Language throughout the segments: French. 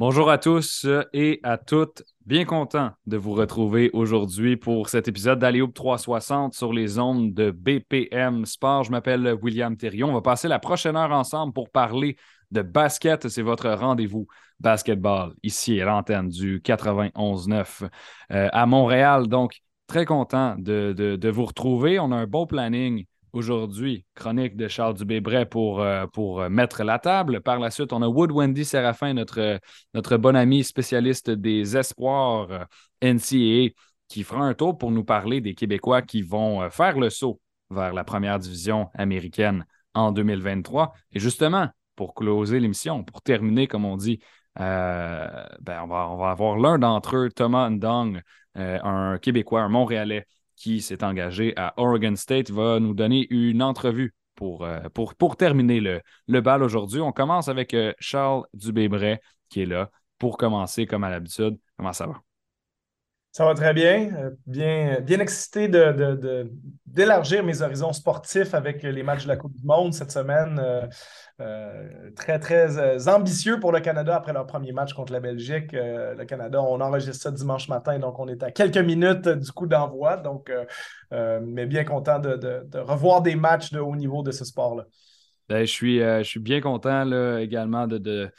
Bonjour à tous et à toutes. Bien content de vous retrouver aujourd'hui pour cet épisode d'Aléoupe 360 sur les ondes de BPM Sport. Je m'appelle William Thérion. On va passer la prochaine heure ensemble pour parler de basket. C'est votre rendez-vous basketball ici à l'antenne du 91.9 euh, à Montréal. Donc, très content de, de, vous retrouver. On a un bon planning aujourd'hui, chronique de Charles Dubébret pour, euh, pour mettre la table. Par la suite, on a Wood Wendy Séraphin, notre, notre bon ami spécialiste des espoirs euh, NCAA, qui fera un tour pour nous parler des Québécois qui vont euh, faire le saut vers la première division américaine en 2023. Et justement, pour closer l'émission, pour terminer, comme on dit, ben on, va, on va avoir l'un d'entre eux, Thomas Ndong, un Québécois, un Montréalais, qui s'est engagé à Oregon State, va nous donner une entrevue pour, euh, terminer le, le bal aujourd'hui. On commence avec euh, Charles Dubébret qui est là pour commencer comme à l'habitude. Comment ça va? Ça va très bien. Euh, bien, bien excité d'élargir de, mes horizons sportifs avec les matchs de la Coupe du Monde cette semaine. Euh, très, très euh, ambitieux pour le Canada après leur premier match contre la Belgique. Euh, le Canada, on enregistre ça dimanche matin, donc on est à quelques minutes du coup d'envoi. Donc, mais bien content de, revoir des matchs de haut niveau de ce sport-là. Ben, je, suis, je suis bien content là, également de, de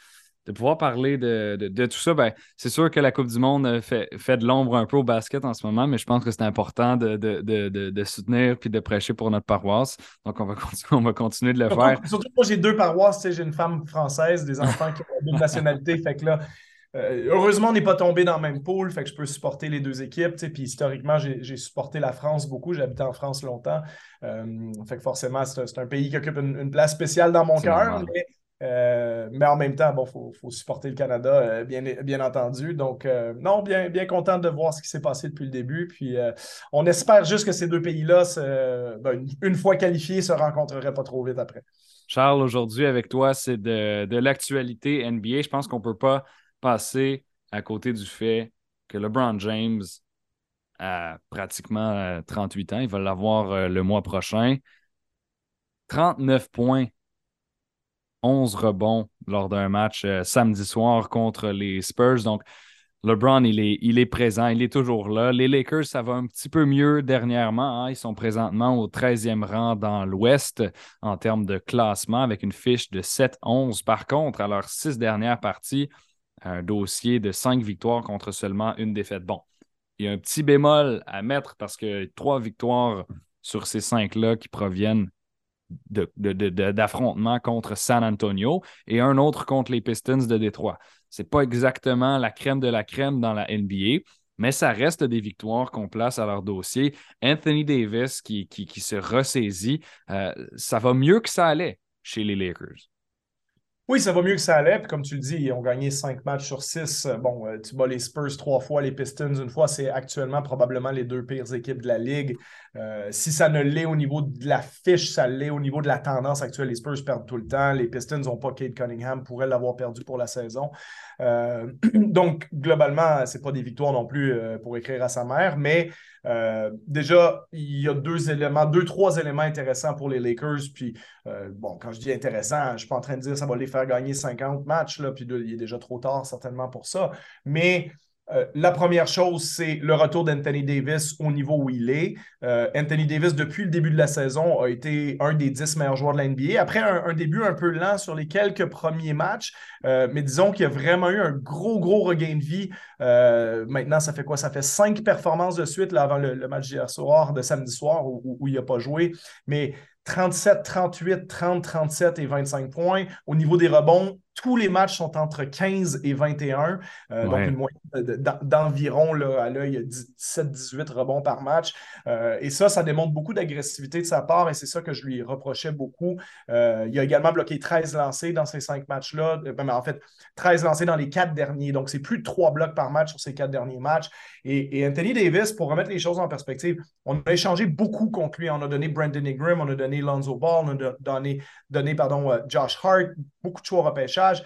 pouvoir parler de, tout ça, ben, c'est sûr que la Coupe du Monde euh, fait, fait de l'ombre un peu au basket en ce moment, mais je pense que c'est important de, soutenir puis de prêcher pour notre paroisse. Donc, on va, continuer, on va continuer de le faire. Surtout, moi, j'ai deux paroisses. J'ai une femme française, des enfants qui ont deux nationalités. Fait que là, euh, heureusement, on n'est pas tombé dans le même pool, fait que je peux supporter les deux équipes. Puis historiquement, j'ai supporté la France beaucoup. J'ai habité en France longtemps. Euh, fait que forcément, c'est un, pays qui occupe une, place spéciale dans mon cœur. Euh, mais en même temps, bon, il faut, supporter le Canada, euh, bien, bien entendu. Donc, euh, non, bien, bien content de voir ce qui s'est passé depuis le début. Puis, on espère juste que ces deux pays-là, ben, une, fois qualifiés, se rencontreraient pas trop vite après. Charles, aujourd'hui, avec toi, c'est de, l'actualité NBA. Je pense qu'on ne peut pas passer à côté du fait que LeBron James a pratiquement 38 ans. Il va l'avoir le mois prochain. 39 points 11 rebonds lors d'un match euh, samedi soir contre les Spurs. Donc, LeBron, il est, présent, il est toujours là. Les Lakers, ça va un petit peu mieux dernièrement. Hein. Ils sont présentement au 13e rang dans l'Ouest en termes de classement avec une fiche de 7-11. Par contre, à leurs six dernières parties, un dossier de cinq victoires contre seulement une défaite. Bon, il y a un petit bémol à mettre parce que trois victoires sur ces cinq-là qui proviennent d'affrontement contre San Antonio et un autre contre les Pistons de Détroit. Ce n'est pas exactement la crème de la crème dans la NBA, mais ça reste des victoires qu'on place à leur dossier. Anthony Davis qui, qui, se ressaisit, euh, ça va mieux que ça allait chez les Lakers. Oui, ça va mieux que ça allait. Puis comme tu le dis, ils ont gagné cinq matchs sur six. Bon, euh, tu bats les Spurs trois fois, les Pistons une fois. C'est actuellement probablement les deux pires équipes de la Ligue. Euh, si ça ne l'est au niveau de la fiche, ça l'est au niveau de la tendance actuelle. Les Spurs perdent tout le temps. Les Pistons n'ont pas Kate Cunningham, pourraient l'avoir perdu pour la saison. donc, globalement, ce n'est pas des victoires non plus pour écrire à sa mère. Mais déjà, il y a deux éléments, deux, trois éléments intéressants pour les Lakers. Puis, bon, quand je dis intéressant, je ne suis pas en train de dire que ça va les faire gagner 50 matchs, là, puis il est déjà trop tard certainement pour ça. Mais euh, la première chose, c'est le retour d'Anthony Davis au niveau où il est. Euh, Anthony Davis, depuis le début de la saison, a été un des 10 meilleurs joueurs de la NBA. Après un, début un peu lent sur les quelques premiers matchs, euh, mais disons qu'il a vraiment eu un gros, gros regain de vie. maintenant, ça fait quoi? Ça fait cinq performances de suite avant le, match d'hier soir, de samedi soir, où il n'a pas joué. Mais 37, 38, 30, 37 et 25 points. Au niveau des rebonds, tous les matchs sont entre 15 et 21, euh, donc une moyenne d'environ à l'œil 17-18 rebonds par match. Euh, et ça, ça démontre beaucoup d'agressivité de sa part et c'est ça que je lui reprochais beaucoup. Euh, il a également bloqué 13 lancés dans ces cinq matchs-là, ben, en fait 13 lancés dans les quatre derniers, donc c'est plus de trois blocs par match sur ces quatre derniers matchs. Et, Anthony Davis, pour remettre les choses en perspective, on a échangé beaucoup contre lui. On a donné Brandon Ingram, on a donné Lonzo Ball, on a donné, donné pardon, Josh Hart, beaucoup de choix au repêchage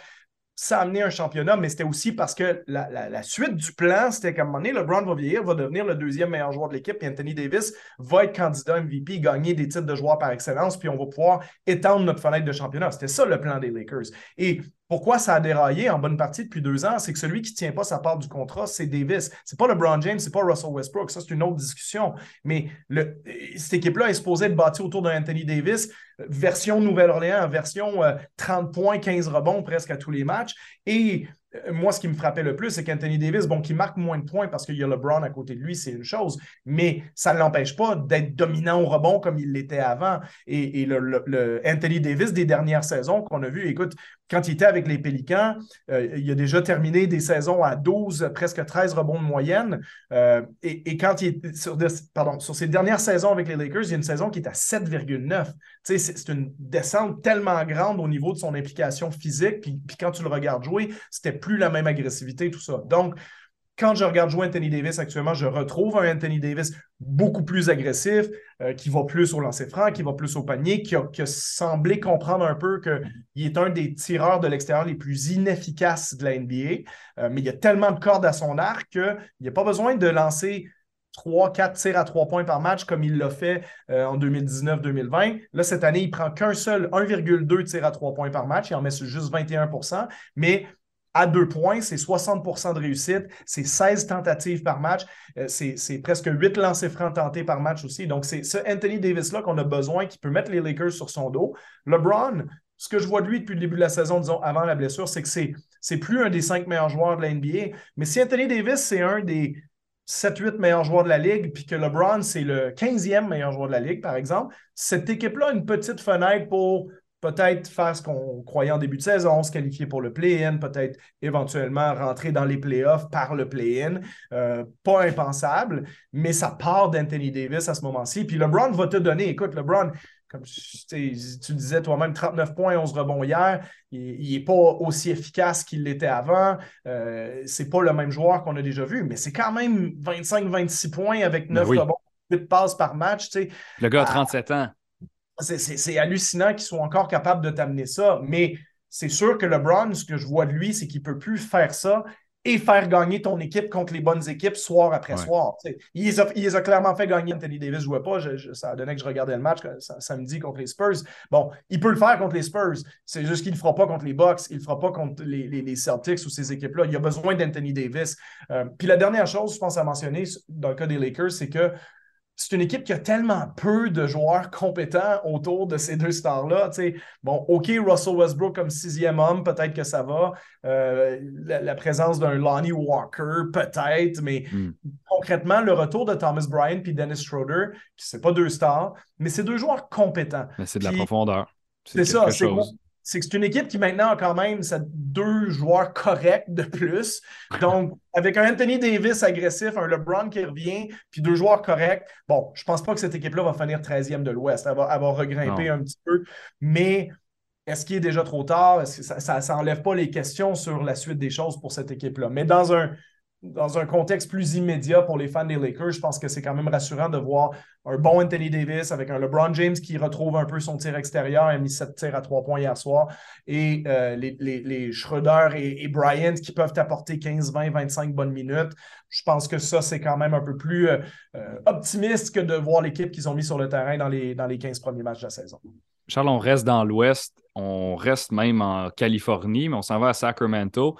ça a amené un championnat, mais c'était aussi parce que la, suite du plan, c'était qu'à un moment donné, LeBron va vieillir, va devenir le deuxième meilleur joueur de l'équipe, et Anthony Davis va être candidat MVP, gagner des titres de joueur par excellence, puis on va pouvoir étendre notre fenêtre de championnat. C'était ça le plan des Lakers. Et pourquoi ça a déraillé en bonne partie depuis deux ans, c'est que celui qui ne tient pas sa part du contrat, c'est Davis. C'est pas LeBron James, c'est pas Russell Westbrook. Ça, c'est une autre discussion. Mais cette équipe-là est supposée être bâtie autour d'Anthony Davis, version Nouvelle-Orléans, version 30 euh, points, 15 rebonds presque à tous les matchs. Et euh, moi, ce qui me frappait le plus, c'est qu'Anthony Davis, bon, qui marque moins de points parce qu'il y a LeBron à côté de lui, c'est une chose, mais ça ne l'empêche pas d'être dominant au rebond comme il l'était avant. Et, Anthony Davis des dernières saisons qu'on a vu, écoute, quand il était avec les Pélicans, euh, il a déjà terminé des saisons à 12, presque 13 rebonds de moyenne. Euh, et, quand il est sur, pardon, sur ses dernières saisons avec les Lakers, il y a une saison qui est à 7,9. C'est une descente tellement grande au niveau de son implication physique. Puis, puis quand tu le regardes jouer, c'était plus la même agressivité, tout ça. Donc, quand je regarde jouer Anthony Davis actuellement, je retrouve un Anthony Davis beaucoup plus agressif, euh, qui va plus au lancer franc, qui va plus au panier, qui a, semblé comprendre un peu qu'il est un des tireurs de l'extérieur les plus inefficaces de la NBA. Euh, mais il y a tellement de cordes à son arc qu'il n'y a pas besoin de lancer 3, 4 tirs à 3 points par match comme il l'a fait euh, en 2019-2020. Là, cette année, il prend qu'un seul 1,2 tirs à 3 points par match. Il en met juste 21% mais à deux points, c'est 60% de réussite, c'est 16 tentatives par match, euh, c'est presque 8 lancers francs tentés par match aussi. Donc, c'est ce Anthony Davis-là qu'on a besoin, qui peut mettre les Lakers sur son dos. LeBron, ce que je vois de lui depuis le début de la saison, disons avant la blessure, c'est que c'est plus un des cinq meilleurs joueurs de la NBA. Mais si Anthony Davis, c'est un des 7-8 meilleurs joueurs de la Ligue, puis que LeBron, c'est le 15e meilleur joueur de la Ligue, par exemple, cette équipe-là a une petite fenêtre pour peut-être faire ce qu'on croyait en début de saison, se qualifier pour le play-in, peut-être éventuellement rentrer dans les playoffs par le play-in. Euh, pas impensable, mais ça part d'Anthony Davis à ce moment-ci. Puis LeBron va te donner, écoute, LeBron, comme tu disais toi-même, 39 points, 11 rebonds hier, il n'est pas aussi efficace qu'il l'était avant. Euh, c'est pas le même joueur qu'on a déjà vu, mais c'est quand même 25-26 points avec 9 ben rebonds, 8 passes par match. Le gars a 37 ans c'est hallucinant qu'ils soient encore capables de t'amener ça. Mais c'est sûr que LeBron, ce que je vois de lui, c'est qu'il ne peut plus faire ça et faire gagner ton équipe contre les bonnes équipes soir après soir. Il les, a, clairement fait gagner. Anthony Davis ne jouait pas. ça donné que je regardais le match samedi contre les Spurs. Bon, il peut le faire contre les Spurs. C'est juste qu'il ne le fera pas contre les Bucks. Il ne le fera pas contre les, Celtics ou ces équipes-là. Il a besoin d'Anthony Davis. Euh, puis la dernière chose, je pense à mentionner dans le cas des Lakers, c'est que c'est une équipe qui a tellement peu de joueurs compétents autour de ces deux stars-là. Bon, OK, Russell Westbrook comme sixième homme, peut-être que ça va. Euh, la, présence d'un Lonnie Walker, peut-être, mais hmm. concrètement, le retour de Thomas Bryant puis Dennis Schroeder, qui c'est pas deux stars, mais c'est deux joueurs compétents. Mais c'est de la profondeur. C'est ça, c'est c'est que c'est une équipe qui maintenant a quand même deux joueurs corrects de plus. Donc, avec un Anthony Davis agressif, un LeBron qui revient, puis deux joueurs corrects, bon, je pense pas que cette équipe-là va finir 13e de l'Ouest. Elle va, regrimper un petit peu. Mais est-ce qu'il est déjà trop tard? Est-ce que ça n'enlève pas les questions sur la suite des choses pour cette équipe-là? Mais dans un, dans un contexte plus immédiat pour les fans des Lakers, je pense que c'est quand même rassurant de voir un bon Anthony Davis avec un LeBron James qui retrouve un peu son tir extérieur. Il a mis 7 tirs à 3 points hier soir. Et euh, les, les, Schroeder et, Bryant qui peuvent apporter 15, 20, 25 bonnes minutes. Je pense que ça, c'est quand même un peu plus euh, euh, optimiste que de voir l'équipe qu'ils ont mis sur le terrain dans les, dans les 15 premiers matchs de la saison. Charles, on reste dans l'Ouest. On reste même en Californie, mais on s'en va à Sacramento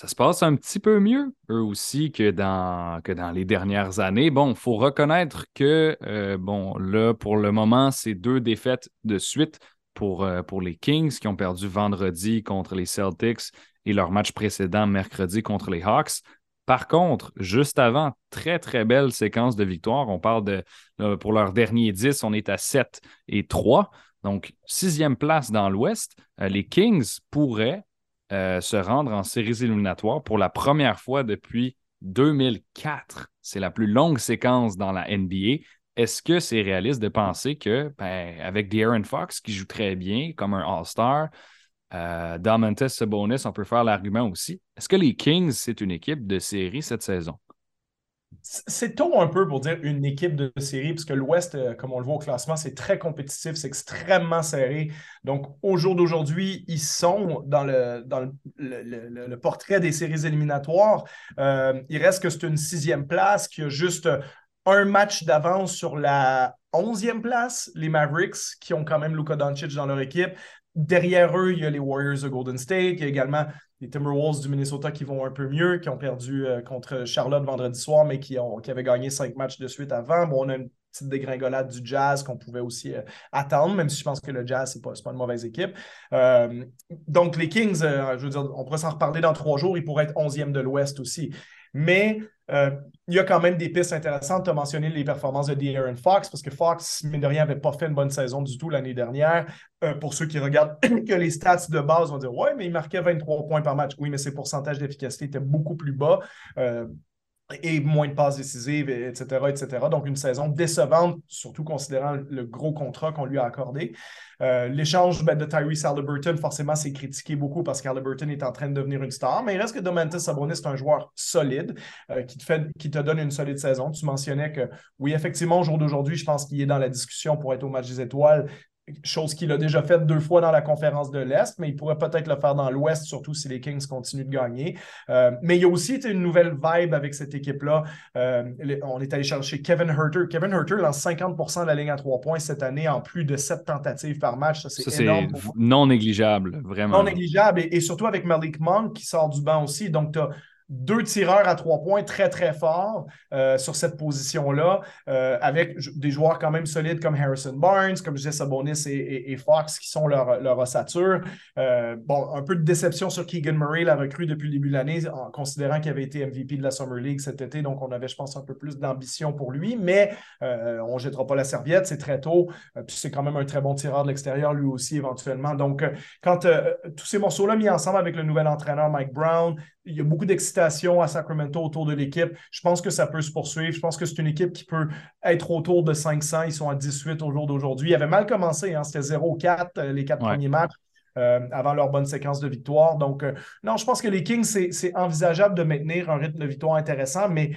ça se passe un petit peu mieux, eux aussi, que dans, que dans les dernières années. Bon, il faut reconnaître que, euh, bon, là, pour le moment, c'est deux défaites de suite pour, euh, pour les Kings qui ont perdu vendredi contre les Celtics et leur match précédent mercredi contre les Hawks. Par contre, juste avant, très, très belle séquence de victoires. On parle de, pour leur dernier 10, on est à 7 et 3. Donc, sixième place dans l'Ouest. Euh, les Kings pourraient euh, se rendre en séries éliminatoires pour la première fois depuis 2004. C'est la plus longue séquence dans la NBA. Est-ce que c'est réaliste de penser que, ben, avec De'Aaron Fox, qui joue très bien comme un All-Star, euh, Domantas Sabonis, on peut faire l'argument aussi? Est-ce que les Kings, c'est une équipe de série cette saison? C'est tôt un peu pour dire une équipe de série, puisque l'Ouest, euh, comme on le voit au classement, c'est très compétitif, c'est extrêmement serré. Donc, au jour d'aujourd'hui, ils sont dans le, portrait des séries éliminatoires. Euh, il reste que c'est une sixième place, qui a juste un match d'avance sur la onzième place, les Mavericks, qui ont quand même Luka Doncic dans leur équipe. derrière eux, il y a les Warriors de Golden State. Il y a également les Timberwolves du Minnesota qui vont un peu mieux, qui ont perdu euh, contre Charlotte vendredi soir, mais qui, ont, qui avaient gagné cinq matchs de suite avant. Bon, on a une petite dégringolade du Jazz qu'on pouvait aussi euh, attendre, même si je pense que le Jazz, ce n'est pas, pas, une mauvaise équipe. Euh, donc, les Kings, je veux dire, on pourrait s'en reparler dans trois jours, ils pourraient être 11e de l'Ouest aussi. Mais euh, il y a quand même des pistes intéressantes. Tu as mentionné les performances de De'Aaron Fox, parce que Fox, mine de rien, n'avait pas fait une bonne saison du tout l'année dernière. Euh, pour ceux qui regardent que les stats de base vont dire Ouais, mais il marquait 23 points par match. Oui, mais ses pourcentages d'efficacité étaient beaucoup plus bas. Euh, et moins de passes décisives, etc., etc. Donc, une saison décevante, surtout considérant le gros contrat qu'on lui a accordé. Euh, l'échange ben, de Tyrese Halliburton, forcément, c'est critiqué beaucoup parce qu'Halliburton est en train de devenir une star, mais il reste que Domantas Sabonis est un joueur solide euh, qui, te fait, qui te donne une solide saison. Tu mentionnais que, oui, effectivement, au jour d'aujourd'hui, je pense qu'il est dans la discussion pour être au match des étoiles chose qu'il a déjà faite deux fois dans la conférence de l'Est, mais il pourrait peut-être le faire dans l'Ouest, surtout si les Kings continuent de gagner. Euh, mais il y a aussi une nouvelle vibe avec cette équipe-là. Euh, on est allé chercher Kevin Herter. Kevin Herter lance 50% de la ligne à trois points cette année en plus de sept tentatives par match. Ça, c'est énorme. non négligeable, vraiment. Non négligeable. Et, et, surtout avec Malik Monk qui sort du banc aussi. Donc, tu as deux tireurs à trois points très, très forts euh, sur cette position-là, euh, avec des joueurs quand même solides comme Harrison Barnes, comme je disais, Sabonis et, Fox qui sont leur, leur ossature. Euh, bon, un peu de déception sur Keegan Murray, la recrue depuis le début de l'année, en considérant qu'il avait été MVP de la Summer League cet été, donc on avait, je pense, un peu plus d'ambition pour lui, mais on ne jettera pas la serviette, c'est très tôt, puis c'est quand même un très bon tireur de l'extérieur lui aussi éventuellement. Donc, quand tous ces morceaux-là mis ensemble avec le nouvel entraîneur Mike Brown, il y a beaucoup d'excitation à Sacramento autour de l'équipe. Je pense que ça peut se poursuivre. Je pense que c'est une équipe qui peut être autour de 500. Ils sont à 18 au jour d'aujourd'hui. Ils avaient mal commencé. Hein. C'était 0-4 euh, les quatre premiers matchs. Euh, avant leur bonne séquence de victoire. Donc, euh, non, je pense que les Kings, c'est envisageable de maintenir un rythme de victoire intéressant, mais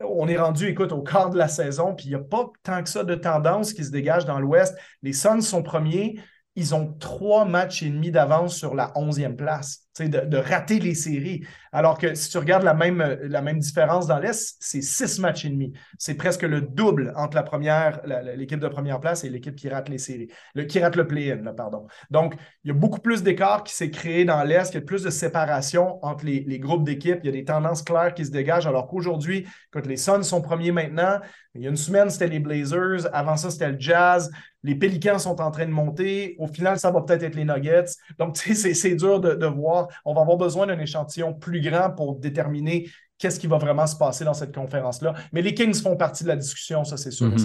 on est rendu, écoute, au quart de la saison, puis il n'y a pas tant que ça de tendance qui se dégage dans l'Ouest. Les Suns sont premiers, ils ont trois matchs et demi d'avance sur la onzième place, de, de rater les séries. Alors que si tu regardes la même, la même différence dans l'Est, c'est six matchs et demi. C'est presque le double entre la première, l'équipe de première place et l'équipe qui rate les séries, le, qui rate le play-in, pardon. Donc, il y a beaucoup plus d'écart qui s'est créé dans l'Est, il y a plus de séparation entre les, les groupes d'équipes, il y a des tendances claires qui se dégagent, alors qu'aujourd'hui, quand les Suns sont premiers maintenant, il y a une semaine, c'était les Blazers, avant ça, c'était le Jazz, les Pélicans sont en train de monter, au final, ça va peut-être être les Nuggets. Donc, tu sais, c'est dur de, de voir. On va avoir besoin d'un échantillon plus grand pour déterminer qu'est-ce qui va vraiment se passer dans cette conférence-là. Mais les Kings font partie de la discussion, ça c'est sûr mhm.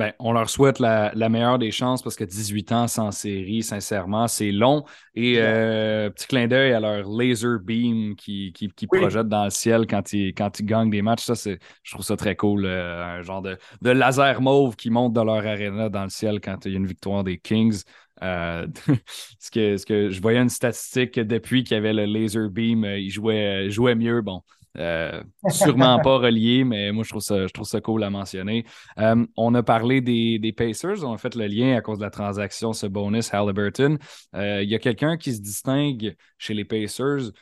Ben, on leur souhaite la, meilleure des chances parce que 18 ans sans série, sincèrement, c'est long. Et euh, petit clin d'œil à leur laser beam qui, qui, projette dans le ciel quand ils, quand ils gagnent des matchs. Ça, je trouve ça très cool. Euh, un genre de, laser mauve qui monte dans leur arena dans le ciel quand il y a une victoire des Kings. Euh, ce, que, ce que je voyais une statistique que depuis qu'il y avait le laser beam, il jouait, jouait mieux. Bon, euh, sûrement pas relié, mais moi, je trouve ça, je trouve ça cool à mentionner. Euh, on a parlé des, Pacers. On a fait le lien à cause de la transaction, ce bonus Halliburton. Euh, il y a quelqu'un qui se distingue chez les Pacers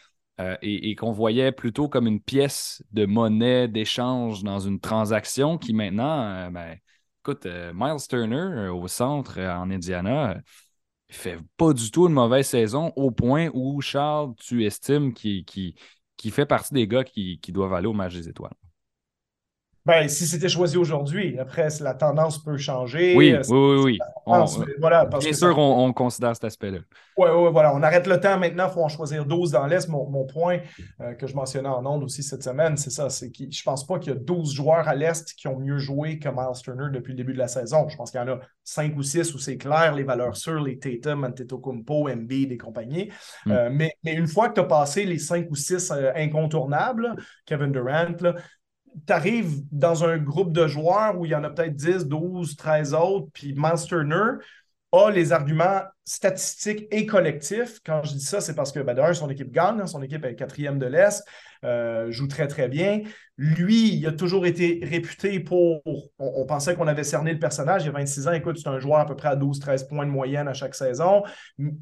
et, qu'on voyait plutôt comme une pièce de monnaie d'échange dans une transaction qui maintenant, ben, écoute, Miles Turner au centre en Indiana. Fait pas du tout une mauvaise saison au point où, Charles, tu estimes qu'il qui fait partie des gars qui, doivent aller au match des étoiles. Ben, si c'était choisi aujourd'hui, après, la tendance peut changer. Oui, oui, oui. oui. voilà, bien sûr, on, considère cet aspect-là. Oui, oui, voilà. On arrête le temps maintenant, il faut en choisir 12 dans l'Est. Mon, point euh, que je mentionnais en ondes aussi cette semaine, c'est ça. C'est que je pense pas qu'il y a 12 joueurs à l'Est qui ont mieux joué que Miles Turner depuis le début de la saison. Je pense qu'il y en a 5 ou 6 où c'est clair, les valeurs sûres, les Tatum, Antetokounmpo, Embiid et compagnie. Hmm. Euh, mais, mais, une fois que tu as passé les 5 ou 6 euh, incontournables, Kevin Durant, tu arrives dans un groupe de joueurs où il y en a peut-être 10, 12, 13 autres, puis Miles Turner a les arguments statistiques et collectifs. Quand je dis ça, c'est parce que, ben, d'un, son équipe gagne, hein, son équipe est quatrième de l'Est. Euh, joue très, très bien. Lui, il a toujours été réputé pour. On, pensait qu'on avait cerné le personnage. Il a 26 ans. Écoute, c'est un joueur à peu près à 12-13 points de moyenne à chaque saison,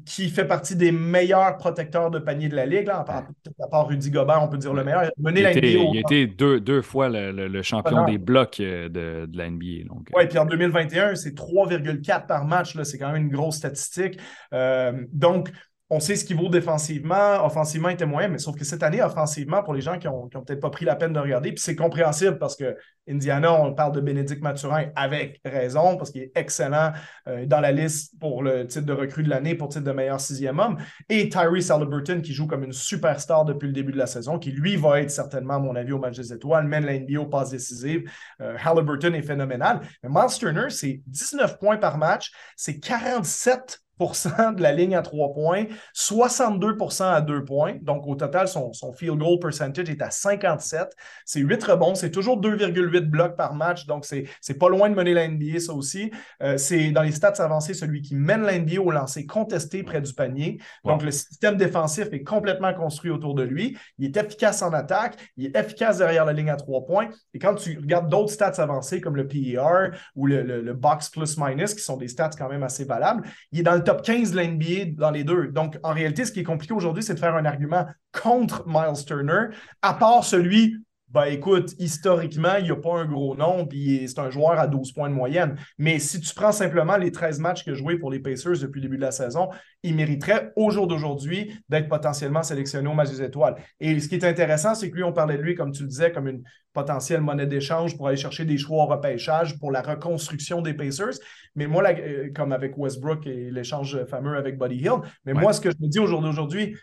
qui fait partie des meilleurs protecteurs de panier de la Ligue. Là, à, part Rudy Gobert, on peut dire le meilleur. Il a, été, deux, deux fois le, champion des blocs euh, de, de la NBA. Oui, puis en 2021, c'est 3,4 par match. C'est quand même une grosse statistique. Fantastique. donc, on sait ce qu'il vaut défensivement. Offensivement, il était moyen, mais sauf que cette année, offensivement, pour les gens qui n'ont peut-être pas pris la peine de regarder, puis c'est compréhensible parce que Indiana, on parle de Bénédicte Mathurin avec raison, parce qu'il est excellent euh, dans la liste pour le titre de recrue de l'année, pour titre de meilleur sixième homme. Et Tyrese Halliburton, qui joue comme une superstar depuis le début de la saison, qui lui va être certainement, à mon avis, au match des étoiles, mène la NBA aux passes décisives. Euh, Halliburton est phénoménal. Mais Miles Turner, c'est 19 points par match, c'est 47 de la ligne à trois points, 62% à deux points. Donc, au total, son, son, field goal percentage est à 57. C'est 8 rebonds. C'est toujours 2,8 blocs par match. Donc, c'est pas loin de mener la NBA, ça aussi. Euh, c'est dans les stats avancés celui qui mène la NBA au lancer contesté près du panier. Donc, le système défensif est complètement construit autour de lui. Il est efficace en attaque. Il est efficace derrière la ligne à trois points. Et quand tu regardes d'autres stats avancés comme le PER ou le, le, le box plus minus, qui sont des stats quand même assez valables, il est dans le top 15 de l'NBA dans les deux. Donc, en réalité, ce qui est compliqué aujourd'hui, c'est de faire un argument contre Miles Turner, à part celui ben écoute, historiquement, il n'y a pas un gros nom, puis c'est un joueur à 12 points de moyenne. Mais si tu prends simplement les 13 matchs qu'il a joués pour les Pacers depuis le début de la saison, il mériterait au jour d'aujourd'hui d'être potentiellement sélectionné au match des étoiles. Et ce qui est intéressant, c'est que lui, on parlait de lui, comme tu le disais, comme une potentielle monnaie d'échange pour aller chercher des choix au repêchage pour la reconstruction des Pacers. Mais moi, euh, comme avec Westbrook et l'échange fameux avec Buddy Hill, mais moi, ce que je me dis au jour d'aujourd'hui,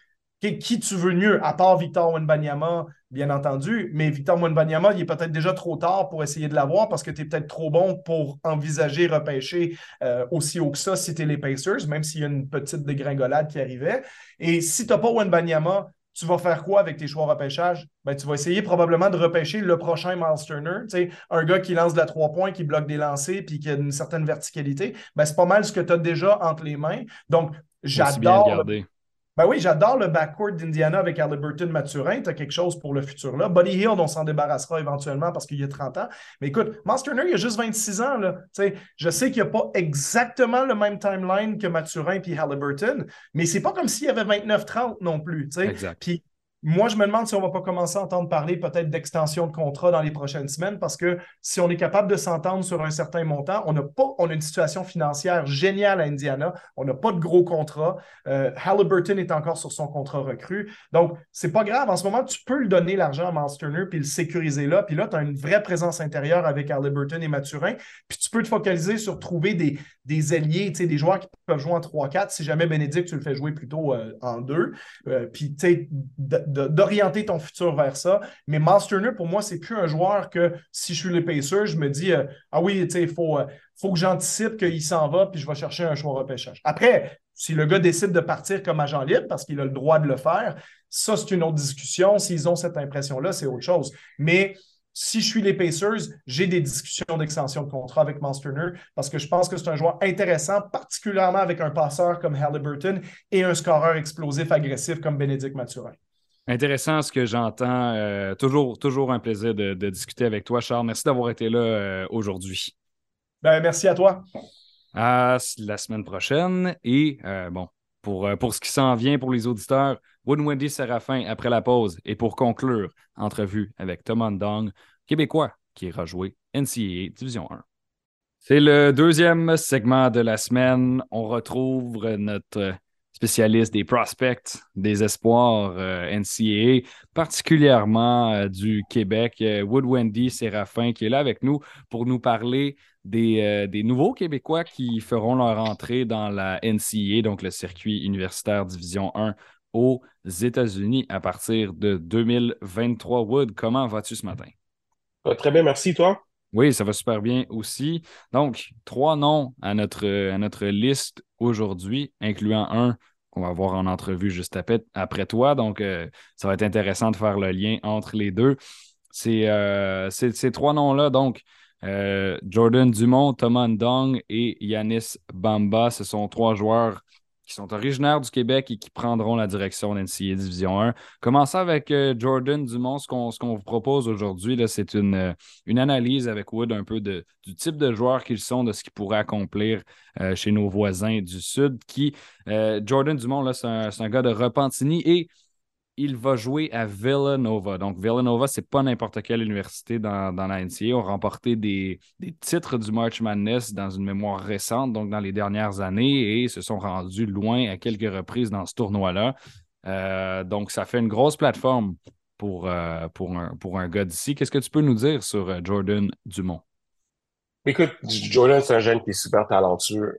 qui tu veux mieux, à part Victor Wenbanyama, bien entendu, mais Victor Wenbanyama, il est peut-être déjà trop tard pour essayer de l'avoir parce que tu es peut-être trop bon pour envisager repêcher euh, aussi haut que ça si tu es les Pacers, même s'il y a une petite dégringolade qui arrivait. Et si tu n'as pas Wenbanyama, tu vas faire quoi avec tes choix repêchage? Ben, tu vas essayer probablement de repêcher le prochain Miles Turner, un gars qui lance de la trois points, qui bloque des lancers, puis qui a une certaine verticalité. Ben, c'est pas mal ce que tu as déjà entre les mains. Donc, j'adore. Ben oui, j'adore le backcourt d'Indiana avec Halliburton Maturin. Tu as quelque chose pour le futur là. Buddy Hill, on s'en débarrassera éventuellement parce qu'il y a 30 ans. Mais écoute, Monster Turner, il a juste 26 ans. Là. je sais qu'il n'y a pas exactement le même timeline que Maturin et Halliburton, mais c'est pas comme s'il y avait 29-30 non plus. Exact. Puis moi, je me demande si on ne va pas commencer à entendre parler peut-être d'extension de contrat dans les prochaines semaines parce que si on est capable de s'entendre sur un certain montant, on n'a pas, on a une situation financière géniale à Indiana. On n'a pas de gros contrat. Euh, Halliburton est encore sur son contrat recru. Donc, c'est pas grave. En ce moment, tu peux le donner l'argent à Miles Turner puis le sécuriser là. Puis là, tu as une vraie présence intérieure avec Halliburton et Mathurin. Puis tu peux te focaliser sur trouver des, des alliés, des joueurs qui peuvent jouer en 3-4. Si jamais Bénédicte, tu le fais jouer plutôt euh, en 2. Euh, puis, tu sais, d'orienter ton futur vers ça. Mais Miles pour moi, c'est plus un joueur que si je suis les Pacers, je me dis euh, Ah oui, il faut, euh, faut que j'anticipe qu'il s'en va, puis je vais chercher un choix repêchage. Après, si le gars décide de partir comme agent libre parce qu'il a le droit de le faire, ça, c'est une autre discussion. S'ils ont cette impression-là, c'est autre chose. Mais si je suis les Pacers, j'ai des discussions d'extension de contrat avec Turner parce que je pense que c'est un joueur intéressant, particulièrement avec un passeur comme Halliburton et un scoreur explosif agressif comme Bénédicte Mathurin. Intéressant ce que j'entends. Euh, toujours, toujours un plaisir de, discuter avec toi, Charles. Merci d'avoir été là euh, aujourd'hui. Ben, merci à toi. À la semaine prochaine. Et euh, bon, pour, pour ce qui s'en vient pour les auditeurs, Wood Wendy Séraphin après la pause. Et pour conclure, entrevue avec Tom Dong, québécois qui est rejoué NCAA Division 1. C'est le deuxième segment de la semaine. On retrouve notre spécialiste des prospects, des espoirs euh, NCAA, particulièrement euh, du Québec, euh, Wood Wendy Séraphin, qui est là avec nous pour nous parler des, des, nouveaux Québécois qui feront leur entrée dans la NCAA, donc le circuit universitaire Division 1 aux États-Unis à partir de 2023. Wood, comment vas-tu ce matin? Très bien, merci, toi? Oui, ça va super bien aussi. Donc, trois noms à notre, à notre liste aujourd'hui, incluant un qu'on va voir en entrevue juste après, toi. Donc, euh, ça va être intéressant de faire le lien entre les deux. C'est euh, ces trois noms-là, donc euh, Jordan Dumont, Thomas Ndong et Yanis Bamba, ce sont trois joueurs qui sont originaires du Québec et qui prendront la direction d'NCA Division 1. Commençons avec euh, Jordan Dumont. Ce qu'on vous propose aujourd'hui, c'est une, euh, une analyse avec Wood un peu de, du type de joueurs qu'ils sont, de ce qu'ils pourraient accomplir euh, chez nos voisins du Sud. Qui, Jordan Dumont, c'est un, un, gars de Repentigny et il va jouer à Villanova. Donc, Villanova, c'est pas n'importe quelle université dans, la. Ils ont remporté des, titres du March Madness dans une mémoire récente, donc dans les dernières années, et se sont rendus loin à quelques reprises dans ce tournoi-là. Euh, donc, ça fait une grosse plateforme pour, euh, pour un gars d'ici. Qu'est-ce que tu peux nous dire sur euh, Jordan Dumont? Écoute, Jordan, c'est un jeune qui est super talentueux.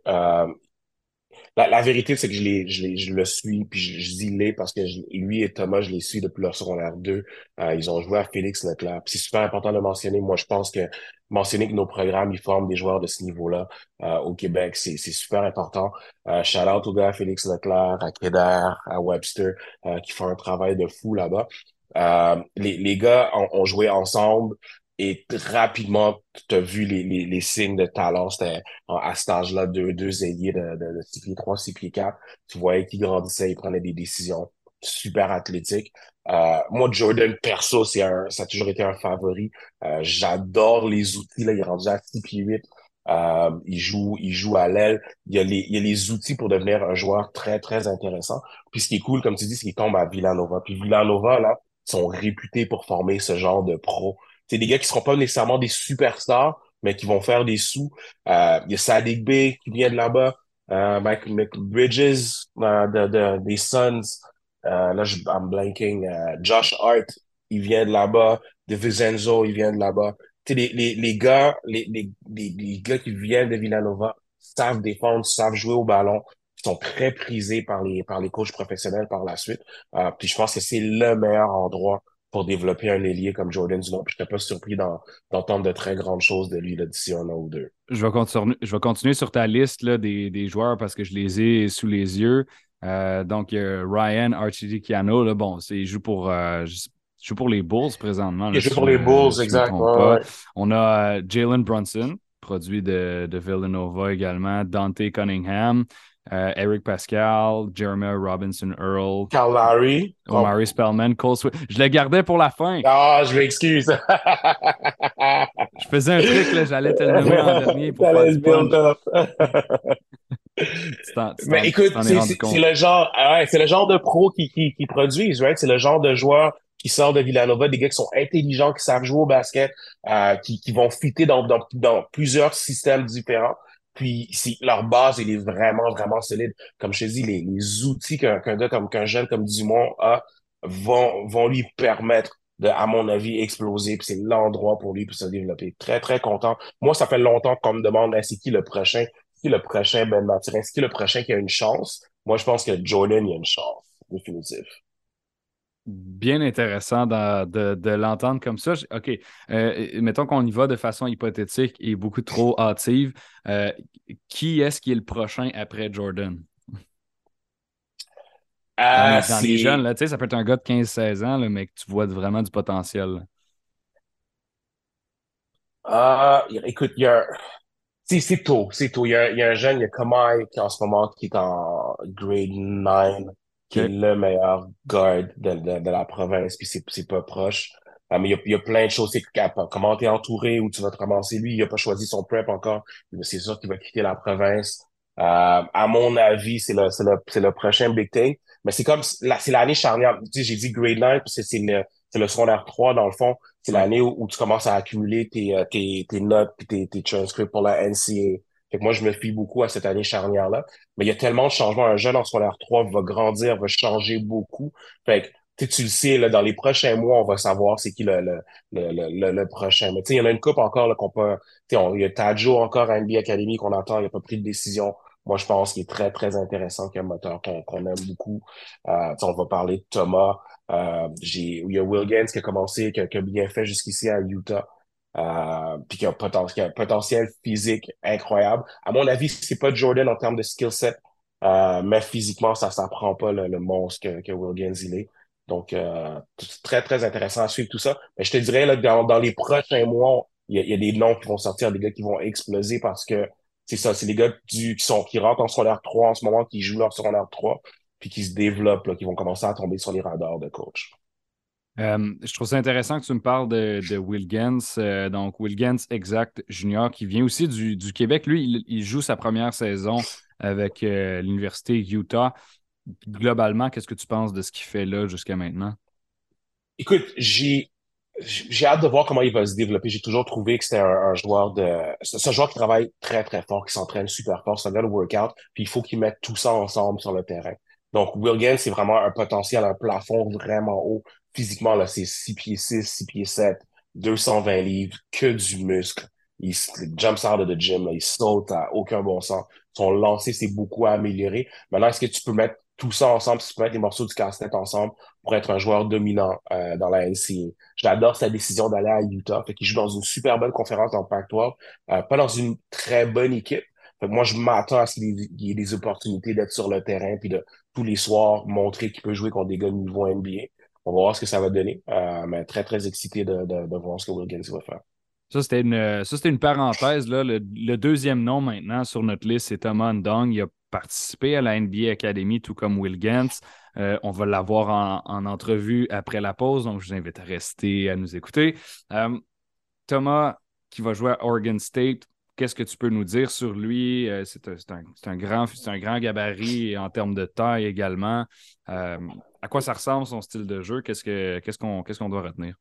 La, vérité, c'est que je, je, je le suis, puis je, je dis les parce que lui et Thomas, je les suis depuis leur secondaire 2. Euh, ils ont joué à Félix Leclerc. c'est super important de mentionner. Moi, je pense que mentionner que nos programmes, ils forment des joueurs de ce niveau-là euh, au Québec, c'est super important. Euh, shout out aux gars à Félix Leclerc, à Kéder, à Webster, euh, qui font un travail de fou là-bas. Euh, les, les gars ont, ont joué ensemble. Et rapidement, tu as vu les, les, les, signes de talent. C'était à cet âge-là, deux, deux ailiers de, de, de 6 pieds 3, 6 pieds 4. Tu voyais qu'ils grandissaient, ils prenaient des décisions super athlétiques. Euh, moi, Jordan, perso, c'est un, ça a toujours été un favori. Euh, J'adore les outils. Là, il est rendu à 6 pieds 8. Euh, il joue, il joue à l'aile. Il y a les, il y a les outils pour devenir un joueur très, très intéressant. Puis ce qui est cool, comme tu dis, c'est qu'il tombe à Villanova. Puis Villanova, là, sont réputés pour former ce genre de pro c'est des gars qui seront pas nécessairement des superstars, mais qui vont faire des sous. Euh, il y a Sadiq Bey qui vient de là-bas, euh, Mike, Bridges euh, de, de, des Suns. Euh, là, je, I'm blanking. Euh, Josh Hart, il vient de là-bas. De Vincenzo, il vient de là-bas. Les, les, les gars, les, les, les, gars qui viennent de Villanova savent défendre, savent jouer au ballon, sont très prisés par les, par les coachs professionnels par la suite. Euh, puis je pense que c'est le meilleur endroit pour développer un ailier comme Jordan Dumont. Je n'étais pas surpris d'entendre de très grandes choses de lui d'ici un an ou deux. Je vais continuer, je vais continuer sur ta liste là, des, des, joueurs parce que je les ai sous les yeux. Euh, donc, il y a Ryan Archidikiano, là, bon, il joue pour, euh, joue pour les Bulls présentement. il joue pour les Bulls, exactement. On a euh, Jalen Brunson, produit de, de Villanova également, Dante Cunningham, euh, Eric Pascal, Jeremiah Robinson Earl, Carl Larry, Omari Spellman, Cole Swift. Je le gardais pour la fin. Ah, je m'excuse. je faisais un truc, là, j'allais te le nommer en dernier pour faire du Mais écoute, c'est le genre, ah ouais, c'est le genre de pro qui, qui, qui produisent, right? C'est le genre de joueur qui sort de Villanova, des gars qui sont intelligents, qui savent jouer au basket, euh, qui, qui vont fitter dans, dans, dans plusieurs systèmes différents. Puis leur base, elle est vraiment, vraiment solide. Comme je te dis, les, les outils qu'un qu'un jeune comme Dumont a vont, vont lui permettre de, à mon avis, exploser. Puis c'est l'endroit pour lui pour se développer. Très, très content. Moi, ça fait longtemps qu'on me demande hein, c'est qui le prochain, qui le prochain Ben Mathurin, c'est qui le prochain qui a une chance? Moi, je pense que Jordan, il a une chance, définitive bien intéressant de, de, l'entendre comme ça. OK, euh, mettons qu'on y va de façon hypothétique et beaucoup trop hâtive. Euh, qui est-ce qui est le prochain après Jordan? Euh, dans, les jeunes, là, ça peut être un gars de 15-16 ans, là, mais que tu vois vraiment du potentiel. Ah, écoute, il y a... C'est tôt, c'est tôt. Il y, a, il y, a, un jeune, il y a Kamai qui en ce moment qui est en grade 9 qui est le meilleur guard de, de, de la province, puis c'est pas proche. Ah, mais il y, a, il y, a, plein de choses. C'est comment t'es entouré, où tu vas te ramasser. Lui, il a pas choisi son prep encore. C'est sûr qu'il va quitter la province. Euh, à mon avis, c'est le, c'est le, c'est le prochain Big Thing. Mais c'est comme, c'est l'année charnière. Tu sais, j'ai dit grade 9, c'est, c'est le, c'est le secondaire 3, dans le fond. C'est l'année où, où, tu commences à accumuler tes, euh, tes, tes notes puis tes, tes transcripts pour la NCA moi, je me fie beaucoup à cette année charnière-là. Mais il y a tellement de changements. Un jeune en secondaire 3 va grandir, va changer beaucoup. Fait que, tu le sais, là, dans les prochains mois, on va savoir c'est qui le, le, le, le, prochain. Mais tu il y en a une coupe encore qu'on peut. Tu il y a Tadjo encore à NBA Academy qu'on attend, il n'a pas pris de décision. Moi, je pense qu'il est très, très intéressant, un moteur qu'on aime beaucoup. Euh, on va parler de Thomas. Euh, il y a Will qui a commencé, qui a bien fait jusqu'ici à Utah euh, puis qui a, un potentiel physique incroyable. À mon avis, c'est pas Jordan en termes de skill set, euh, mais physiquement, ça s'apprend pas le, monstre que, que Will il est. Donc, euh, très, très intéressant à suivre tout ça. Mais je te dirais, là, dans, dans les prochains mois, il y, a, y, a, des noms qui vont sortir, des gars qui vont exploser parce que c'est ça, c'est des gars du, qui sont qui rentrent en secondaire 3 en ce moment, qui jouent leur secondaire 3, puis qui se développent, là, qui vont commencer à tomber sur les radars de coach. Euh, je trouve ça intéressant que tu me parles de, Will Gens. Euh, donc, Will Gens, exact, junior, qui vient aussi du, Québec. Lui, il, joue sa première saison avec euh, l'Université Utah. globalement, qu'est-ce que tu penses de ce qu'il fait là jusqu'à maintenant? Écoute, j'ai hâte de voir comment il va se développer. J'ai toujours trouvé que c'était un, joueur de. C'est un joueur qui travaille très, très fort, qui s'entraîne super fort. Un gars de workout. Puis il faut qu'il mette tout ça ensemble sur le terrain. Donc, Wilgen, c'est vraiment un potentiel, un plafond vraiment haut. Physiquement, là, c'est 6 pieds 6, 6 pieds 7, 220 livres, que du muscle. Il, jumps out of the gym, il saute à aucun bon sens. Son lancer s'est beaucoup amélioré. Maintenant, est-ce que tu peux mettre tout ça ensemble, si tu peux mettre les morceaux du casse-tête ensemble pour être un joueur dominant euh, dans la NCAA. J'adore sa décision d'aller à Utah. Fait qu'il joue dans une super bonne conférence dans le Pac-12, euh, pas dans une très bonne équipe. Fait que moi, je m'attends à ce qu'il y ait des opportunités d'être sur le terrain puis de tous les soirs montrer qu'il peut jouer contre des gars de niveau NBA. On va voir ce que ça va donner. Euh, mais très, très excité de, voir ce que Wilkins va faire. Ça, c'était une, une parenthèse. Là. Le, deuxième nom maintenant sur notre liste, c'est Thomas Ndong. Il a participé à la NBA Academy, tout comme Will Gantz. Euh, on va l'avoir en, entrevue après la pause, donc je vous invite à rester à nous écouter. Euh, Thomas, qui va jouer à Oregon State, qu'est-ce que tu peux nous dire sur lui? Euh, c'est un, grand, un grand gabarit en termes de taille également. À quoi ça ressemble son style de jeu? Qu'est-ce qu'on doit retenir?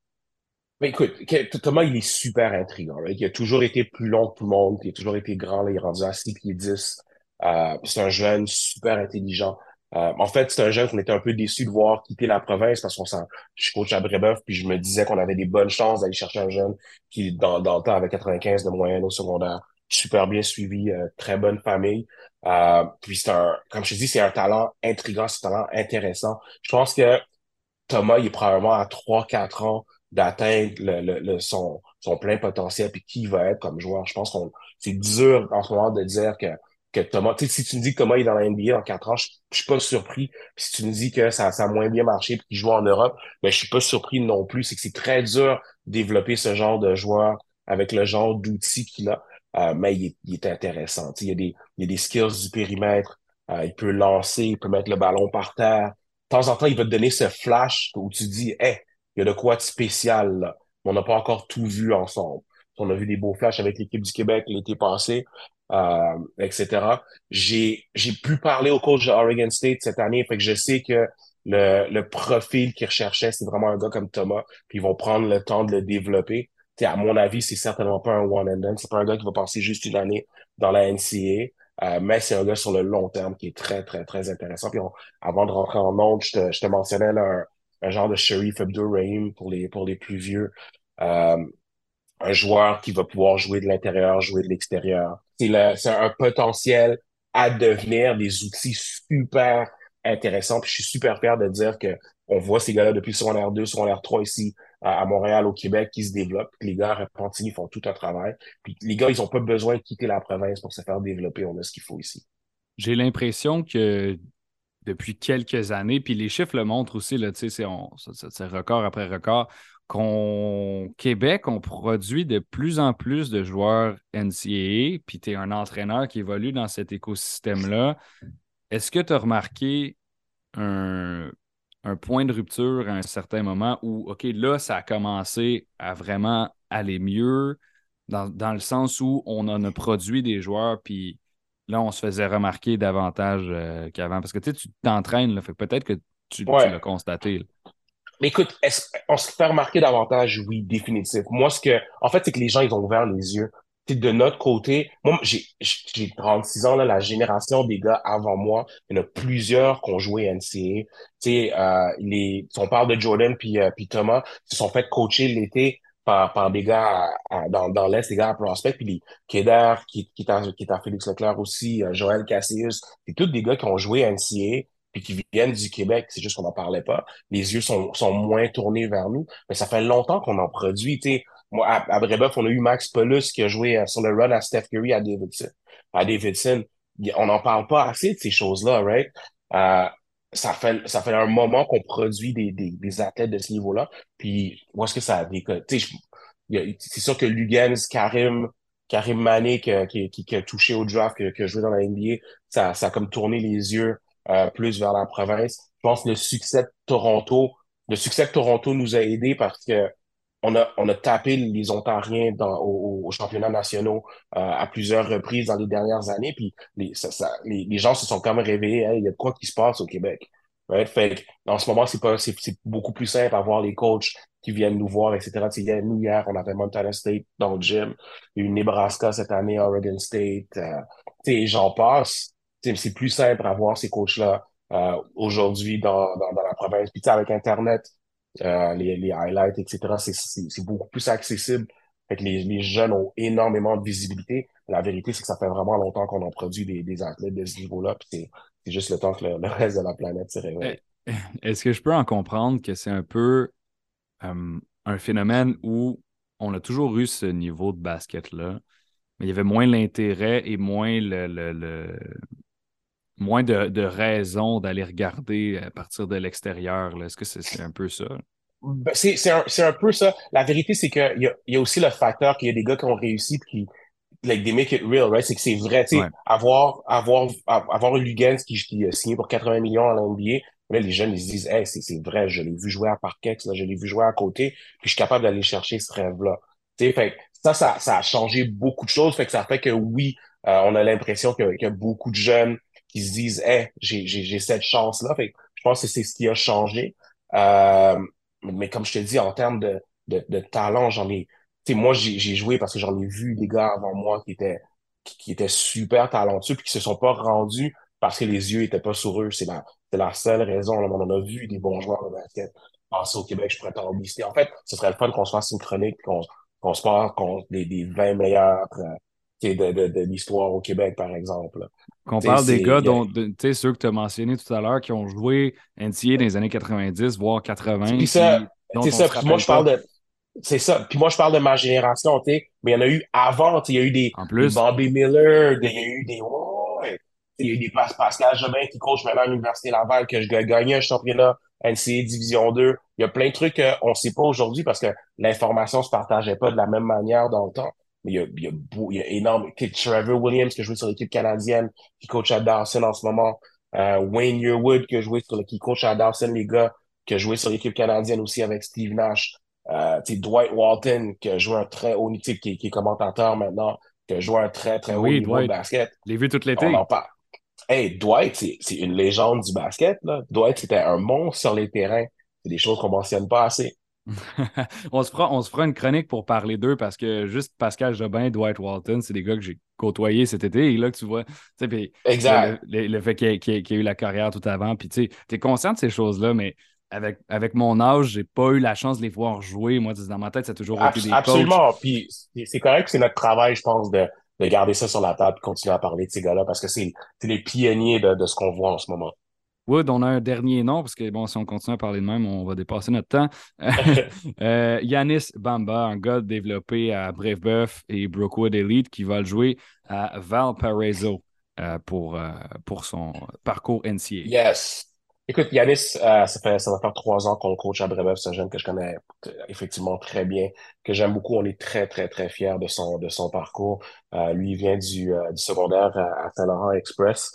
Ben, écoute, Thomas, il est super intriguant. Il a toujours été plus long que tout le monde. Il a toujours été grand. Il est rendu à 6 pieds 10. Euh, c'est un jeune super intelligent. Euh, en fait, c'est un jeune qu'on était un peu déçu de voir quitter la province parce qu'on s'en, je suis coach à Brébeuf, puis je me disais qu'on avait des bonnes chances d'aller chercher un jeune qui, dans, dans le temps, avait 95 de moyenne au secondaire, super bien suivi, euh, très bonne famille. Euh, puis c'est un, comme je te dis, c'est un talent intriguant, c'est un talent intéressant. Je pense que Thomas, il est probablement à 3-4 ans d'atteindre le, le, son, son plein potentiel, puis qui va être comme joueur. Je pense qu'on c'est dur en ce moment de dire que que Thomas, si tu me dis que Thomas est dans la NBA en quatre ans, je, je suis pas surpris. Puis si tu me dis que ça, ça a moins bien marché et qu'il joue en Europe, mais ben, je suis pas surpris non plus. C'est que c'est très dur de développer ce genre de joueur avec le genre d'outils qu'il a. Euh, mais il est, il est intéressant. Il y a des, il y a des skills du périmètre. Euh, il peut lancer, il peut mettre le ballon par terre. De temps en temps, il va te donner ce flash où tu dis, hey, il y a de quoi de spécial là. On n'a pas encore tout vu ensemble. On a vu des beaux flashs avec l'équipe du Québec l'été passé, euh, etc. J'ai j'ai pu parler au coach de Oregon State cette année, fait que je sais que le, le profil qu'ils recherchaient, c'est vraiment un gars comme Thomas, puis ils vont prendre le temps de le développer. À mon avis, c'est certainement pas un one and done. C'est pas un gars qui va passer juste une année dans la NCA, euh, mais c'est un gars sur le long terme qui est très, très, très intéressant. Puis avant de rentrer en onde, je te, je te mentionnais un, un, genre de Sharif Abdur-Rahim pour les, pour les plus vieux. Euh, un joueur qui va pouvoir jouer de l'intérieur, jouer de l'extérieur. C'est un potentiel à devenir des outils super intéressants. Puis je suis super fier de dire que on voit ces gars-là depuis secondaire 2, secondaire 3 ici à, Montréal, au Québec, qui se développent. les gars à Repentigny font tout un travail. Puis les gars, ils ont pas besoin de quitter la province pour se faire développer. On a ce qu'il faut ici. J'ai l'impression que depuis quelques années, puis les chiffres le montrent aussi, c'est record après record, qu'au Québec, on produit de plus en plus de joueurs NCAA, puis tu es un entraîneur qui évolue dans cet écosystème-là. Est-ce que tu as remarqué un, point de rupture à un certain moment où, OK, là, ça a commencé à vraiment aller mieux, dans, le sens où on en a produit des joueurs, puis là, on se faisait remarquer davantage euh, qu'avant. Parce que tu t'entraînes, peut-être que tu, l'as constaté. Mais écoute, on se fait remarquer davantage, oui, définitif. Moi, ce que, en fait, c'est que les gens, ils ont ouvert les yeux. De notre côté, moi, j'ai, j'ai 36 ans, là, la génération des gars avant moi, il y en a plusieurs qui ont joué NCA. Tu euh, les, on parle de Jordan puis, euh, puis Thomas, se sont fait coacher l'été par, par des gars dans, dans l'Est, des gars à Prospect, puis les Kéder, qui, qui, est à, qui est à Félix Leclerc aussi, euh, Joël Cassius, c'est tous des gars qui ont joué NCA puis qui viennent du Québec, c'est juste qu'on n'en parlait pas. Les yeux sont, sont moins tournés vers nous, mais ça fait longtemps qu'on en produit. sais Moi, à, à Brébeuf, on a eu Max Paulus qui a joué euh, sur le run à Steph Curry à Davidson. À Davidson, on n'en parle pas assez de ces choses-là, right? Euh, ça fait ça fait un moment qu'on produit des, des, des, athlètes de ce niveau-là. Puis où est-ce que ça a C'est sûr que Lugens, Karim, Karim Mané qui, qui, qui, a touché au draft, qui, qui a joué dans la NBA, ça, ça a comme tourné les yeux euh, plus vers la province. Je pense que le succès de Toronto, le succès de Toronto nous a aidés parce que on a, on a tapé les Ontariens dans, au, aux championnats nationaux à plusieurs reprises dans les dernières années. Puis les, ça, ça, les, gens se sont quand même réveillés, il y a quoi qui se passe au Québec. Fait en ce moment, c'est pas c'est beaucoup plus simple à voir les coachs qui viennent nous voir, etc. Tu sais, nous, hier, on avait Montana State dans le gym, il y a eu Nebraska cette année, Oregon State, euh, tu sais, j'en passe. C'est plus simple à voir ces coachs-là euh, aujourd'hui dans, dans, dans, la province. Puis avec Internet, euh, les, les highlights, etc., c'est beaucoup plus accessible. Fait que les, les jeunes ont énormément de visibilité. La vérité, c'est que ça fait vraiment longtemps qu'on a produit des, des athlètes de ce niveau-là. C'est juste le temps que le, reste de la planète se réveille. Eh, est-ce que je peux en comprendre que c'est un peu euh, un phénomène où on a toujours eu ce niveau de basket-là, mais il y avait moins l'intérêt et moins le, le, moins de, de raisons d'aller regarder à partir de l'extérieur. Est-ce que c'est un peu ça? Ben, c'est un, un, peu ça. La vérité, c'est qu'il y a, y a aussi le facteur qu'il y a des gars qui ont réussi et qui, like they make it real, right? C'est que c'est vrai, tu sais, avoir, avoir, avoir Lugans qui, qui a signé pour 80 millions à l'NBA, là, les jeunes, ils se disent, hey, c'est vrai, je l'ai vu jouer à Parkex, là, je l'ai vu jouer à côté, puis je suis capable d'aller chercher ce rêve-là. Tu sais, fait ça, ça, ça a changé beaucoup de choses, fait que ça fait que oui, euh, on a l'impression y a beaucoup de jeunes qui se disent, hey, j'ai cette chance-là. Je pense que c'est ce qui a changé. Euh, mais comme je te dis, en termes de, de, de talent, j'en ai, sais, moi, j'ai joué parce que j'en ai vu des gars avant moi qui étaient, qui, étaient super talentueux puis qui se sont pas rendus parce que les yeux étaient pas sur eux. C'est la, la seule raison. on en a vu des bons joueurs de basket passer au Québec. Je pourrais t'en. En fait, ce serait le fun qu'on se fasse qu'on, qu'on se parle contre des, des 20 meilleurs euh, de, de, de l'histoire au Québec, par exemple. Qu'on parle des gars, dont, tu sais, ceux que tu as mentionnés tout à l'heure, qui ont joué NCA dans les années 90, voire 80. C'est ça. C'est ça. moi, je parle de c'est ça. Puis moi, je parle de ma génération, tu sais, mais il y en a eu avant, tu sais, il y a eu des, en plus. Bobby Miller, il y a eu des, il y a eu des Pascal Jobin qui coach maintenant à l'Université Laval, que je gagnais un championnat NCA Division 2. Il y a plein de trucs qu'on ne sait pas aujourd'hui parce que l'information se partageait pas de la même manière dans le temps. Mais il y a, il y a, il y a énorme, Trevor Williams qui a joué sur l'équipe canadienne, qui coach à Dawson en ce moment. Euh, Wayne Yearwood qui a joué sur, qui coach à Dawson, les gars, qui a joué sur l'équipe canadienne aussi avec Steve Nash. Euh, Dwight Walton, qui a joué un très haut niveau, qui, qui est commentateur maintenant, qui a joué un très, très haut niveau de basket. Je l'ai vu tout l'été. On en parle. Hey, Dwight, c'est une légende du basket. Là. Dwight, c'était un monstre sur les terrains. C'est des choses qu'on mentionne pas assez. on, se fera, on se fera une chronique pour parler d'eux parce que juste Pascal Jobin, Dwight Walton, c'est des gars que j'ai côtoyés cet été. Et là, que tu vois, exact. Le, fait qu'il y, ait eu la carrière tout avant. Puis tu es conscient de ces choses-là, mais avec, avec mon âge, j'ai pas eu la chance de les voir jouer. Moi, dans ma tête, ça a toujours été des Absolument. Puis c'est correct, c'est notre travail, je pense, de, de garder ça sur la table et continuer à parler de ces gars-là parce que c'est les pionniers de, de ce qu'on voit en ce moment. Wood, on a un dernier nom, parce que bon, si on continue à parler de même, on va dépasser notre temps. euh, Yanis Bamba, un gars développé à Brébeuf et Brookwood Elite qui va le jouer à Valparaiso euh, pour, euh, pour son parcours NCA. Yes. Écoute, Yanis, euh, ça, fait, ça va faire trois ans qu'on coach à Brébeuf, c'est un jeune que je connais effectivement très bien, que j'aime beaucoup. On est très, très, très fiers de son, de son parcours. Lui, il vient du, du secondaire à, Saint-Laurent Express.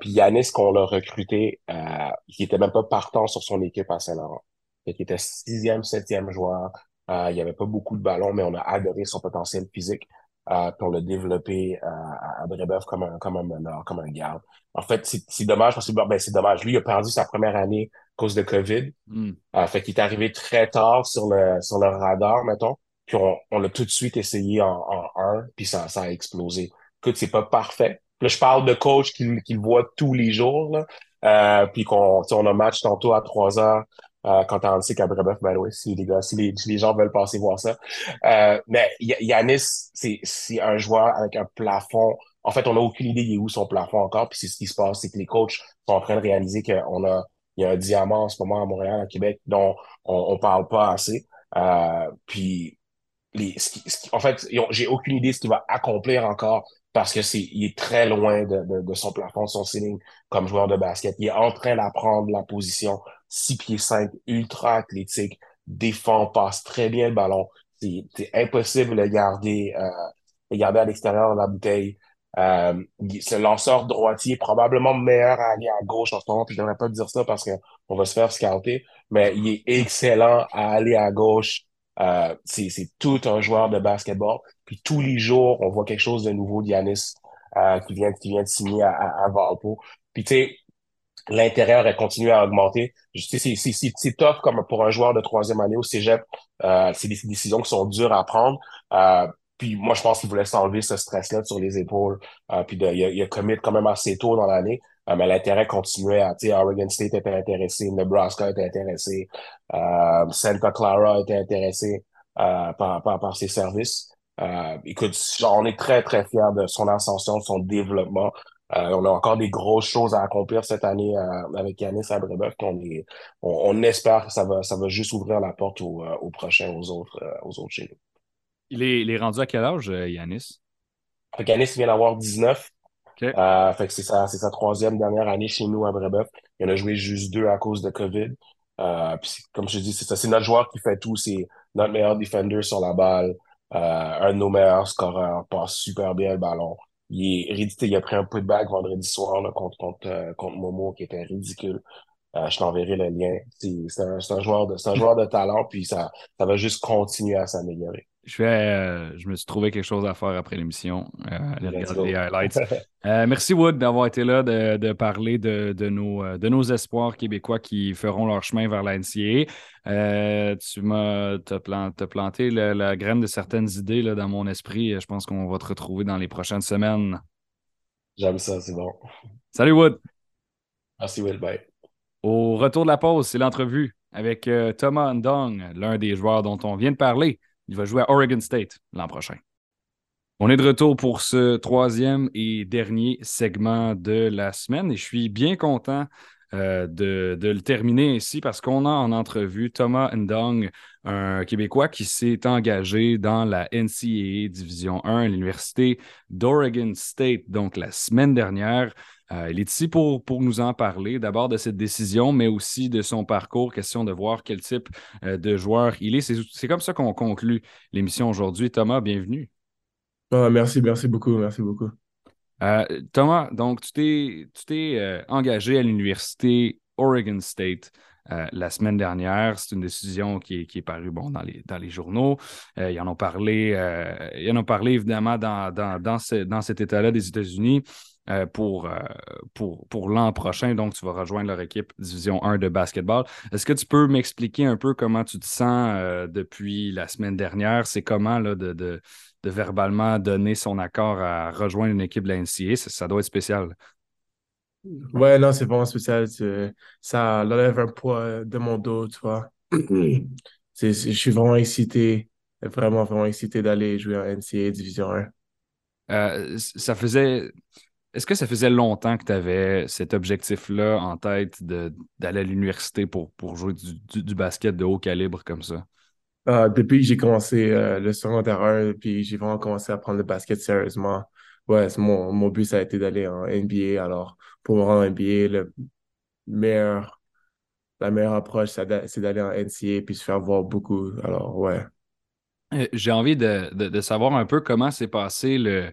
Puis Yanis, qu'on l'a recruté, il était même pas partant sur son équipe à Saint-Laurent. Il était sixième, septième joueur. il y avait pas beaucoup de ballons, mais on a adoré son potentiel physique. Euh, pour le développer euh, à Brébeuf comme un, comme un meneur, comme un garde. En fait, c'est dommage parce que ben, c'est dommage. Lui, il a perdu sa première année à cause de COVID. Mm. Euh, fait qu'il est arrivé très tard sur le, sur le radar, mettons. Puis on, on l'a tout de suite essayé en, en 1, puis ça, ça a explosé. Écoute, c'est pas parfait. Là, je parle de coach qu'il qu'il voit tous les jours, là. Euh, puis qu'on on a match tantôt à 3 heures euh, quand on sait qu'à Brébeuf, ben oui, si les gars, si les, les gens veulent passer voir ça. Euh, mais Yanis, c'est, un joueur avec un plafond. En fait, on n'a aucune idée où son plafond encore. Puis c'est ce qui se passe, c'est que les coachs sont en train de réaliser qu'on a, il y a un diamant en ce moment à Montréal, à Québec, dont on, on parle pas assez. Euh, puis les, en fait, j'ai aucune idée de ce qu'il va accomplir encore parce que c'est, il est très loin de, de, de, son plafond, son ceiling comme joueur de basket. Il est en train d'apprendre la position 6 pieds 5, ultra athlétique, défend, passe très bien le ballon. C'est impossible de garder, euh, de garder à l'extérieur de la bouteille. Euh, ce lanceur droitier probablement meilleur à aller à gauche en ce moment. Je devrais pas dire ça parce qu'on va se faire scouter, mais il est excellent à aller à gauche Euh, c'est tout un joueur de basketball. Puis tous les jours, on voit quelque chose de nouveau d'Yanis euh, qui vient qui vient de signer à, à, à Valpo. Puis tu sais, l'intérieur a continué à augmenter. C'est, tough comme pour un joueur de troisième année au cégep. Euh, c'est des décisions qui sont dures à prendre. Euh, puis moi, je pense qu'il voulait s'enlever ce stress-là sur les épaules. Euh, puis de, il, a, il a commit quand même assez tôt dans l'année. Euh, mais l'intérêt continuait. À, Oregon State était intéressé, Nebraska était intéressé, euh, Santa Clara était intéressé euh, par, par, par ses services. Euh, écoute, on est très, très fiers de son ascension, de son développement. Euh, on a encore des grosses choses à accomplir cette année euh, avec Yanis Abrebeuf. On, est, on, on, espère que ça va, ça va juste ouvrir la porte aux, aux prochains, aux autres, aux autres chez nous. Il est, il est rendu à quel âge, Yanis? Yanis vient d'avoir 19. Euh, fait que c'est sa, troisième dernière année chez nous à Brébeuf. Il en a joué juste deux à cause de COVID. Euh, puis comme je te dis, c'est ça, c'est notre joueur qui fait tout. C'est notre meilleur defender sur la balle, euh, un de nos meilleurs scoreurs, passe super bien le ballon. Il est ridicule. Il a pris un bague vendredi soir là, contre, contre, euh, contre Momo qui était ridicule. Euh, je t'enverrai le lien. C'est un, un, joueur de, un joueur de talent, puis ça, ça va juste continuer à s'améliorer je, euh, je me suis trouvé quelque chose à faire après l'émission. Euh, aller regarder les highlights. Euh, merci, Wood, d'avoir été là, de, de parler de, de, nos, de nos espoirs québécois qui feront leur chemin vers la NCA. tu m'as planté la, la, graine de certaines idées là, dans mon esprit. Je pense qu'on va te retrouver dans les prochaines semaines. J'aime ça, c'est bon. Salut, Wood. Merci, Will. Bye. Au retour de la pause, c'est l'entrevue avec Thomas Ndong, l'un des joueurs dont on vient de parler. Il va jouer à Oregon State l'an prochain. On est de retour pour ce troisième et dernier segment de la semaine et je suis bien content euh, de, de, le terminer ainsi parce qu'on a en entrevue Thomas Ndong, un Québécois qui s'est engagé dans la NCAA Division 1 à l'Université d'Oregon State, donc la semaine dernière. Euh, il est ici pour, pour nous en parler, d'abord de cette décision, mais aussi de son parcours, question de voir quel type euh, de joueur il est. C'est comme ça qu'on conclut l'émission aujourd'hui. Thomas, bienvenue. Ah, merci, merci beaucoup, merci beaucoup. Euh, Thomas, donc tu t'es engagé à l'université Oregon State. la semaine dernière. C'est une décision qui est, qui est parue bon, dans, les, dans les journaux. ils, en ont parlé, ils en ont parlé évidemment dans, dans, dans, ce, dans cet État-là des États-Unis. Euh, pour, euh, pour, pour l'an prochain. Donc, tu vas rejoindre leur équipe Division 1 de basketball. Est-ce que tu peux m'expliquer un peu comment tu te sens euh, depuis la semaine dernière? C'est comment là, de, de, de, verbalement donner son accord à rejoindre une équipe de la NCA? Ça, doit être spécial. Ouais, non, c'est vraiment spécial. Ça enlève un poids de mon dos, tu vois. je suis vraiment excité, vraiment, vraiment excité d'aller jouer en NCA Division 1. ça faisait est-ce que ça faisait longtemps que tu avais cet objectif-là en tête d'aller à l'université pour, pour jouer du, basket de haut calibre comme ça? Uh, depuis que j'ai commencé euh, le secondaire 1, puis j'ai vraiment commencé à prendre le basket sérieusement, ouais, mon, mon but, ça a été d'aller en NBA. Alors, pour me rendre en NBA, le meilleur, la meilleure approche, c'est d'aller en NCA puis se faire voir beaucoup. Alors, ouais. Euh, j'ai envie de, de, savoir un peu comment s'est passé le,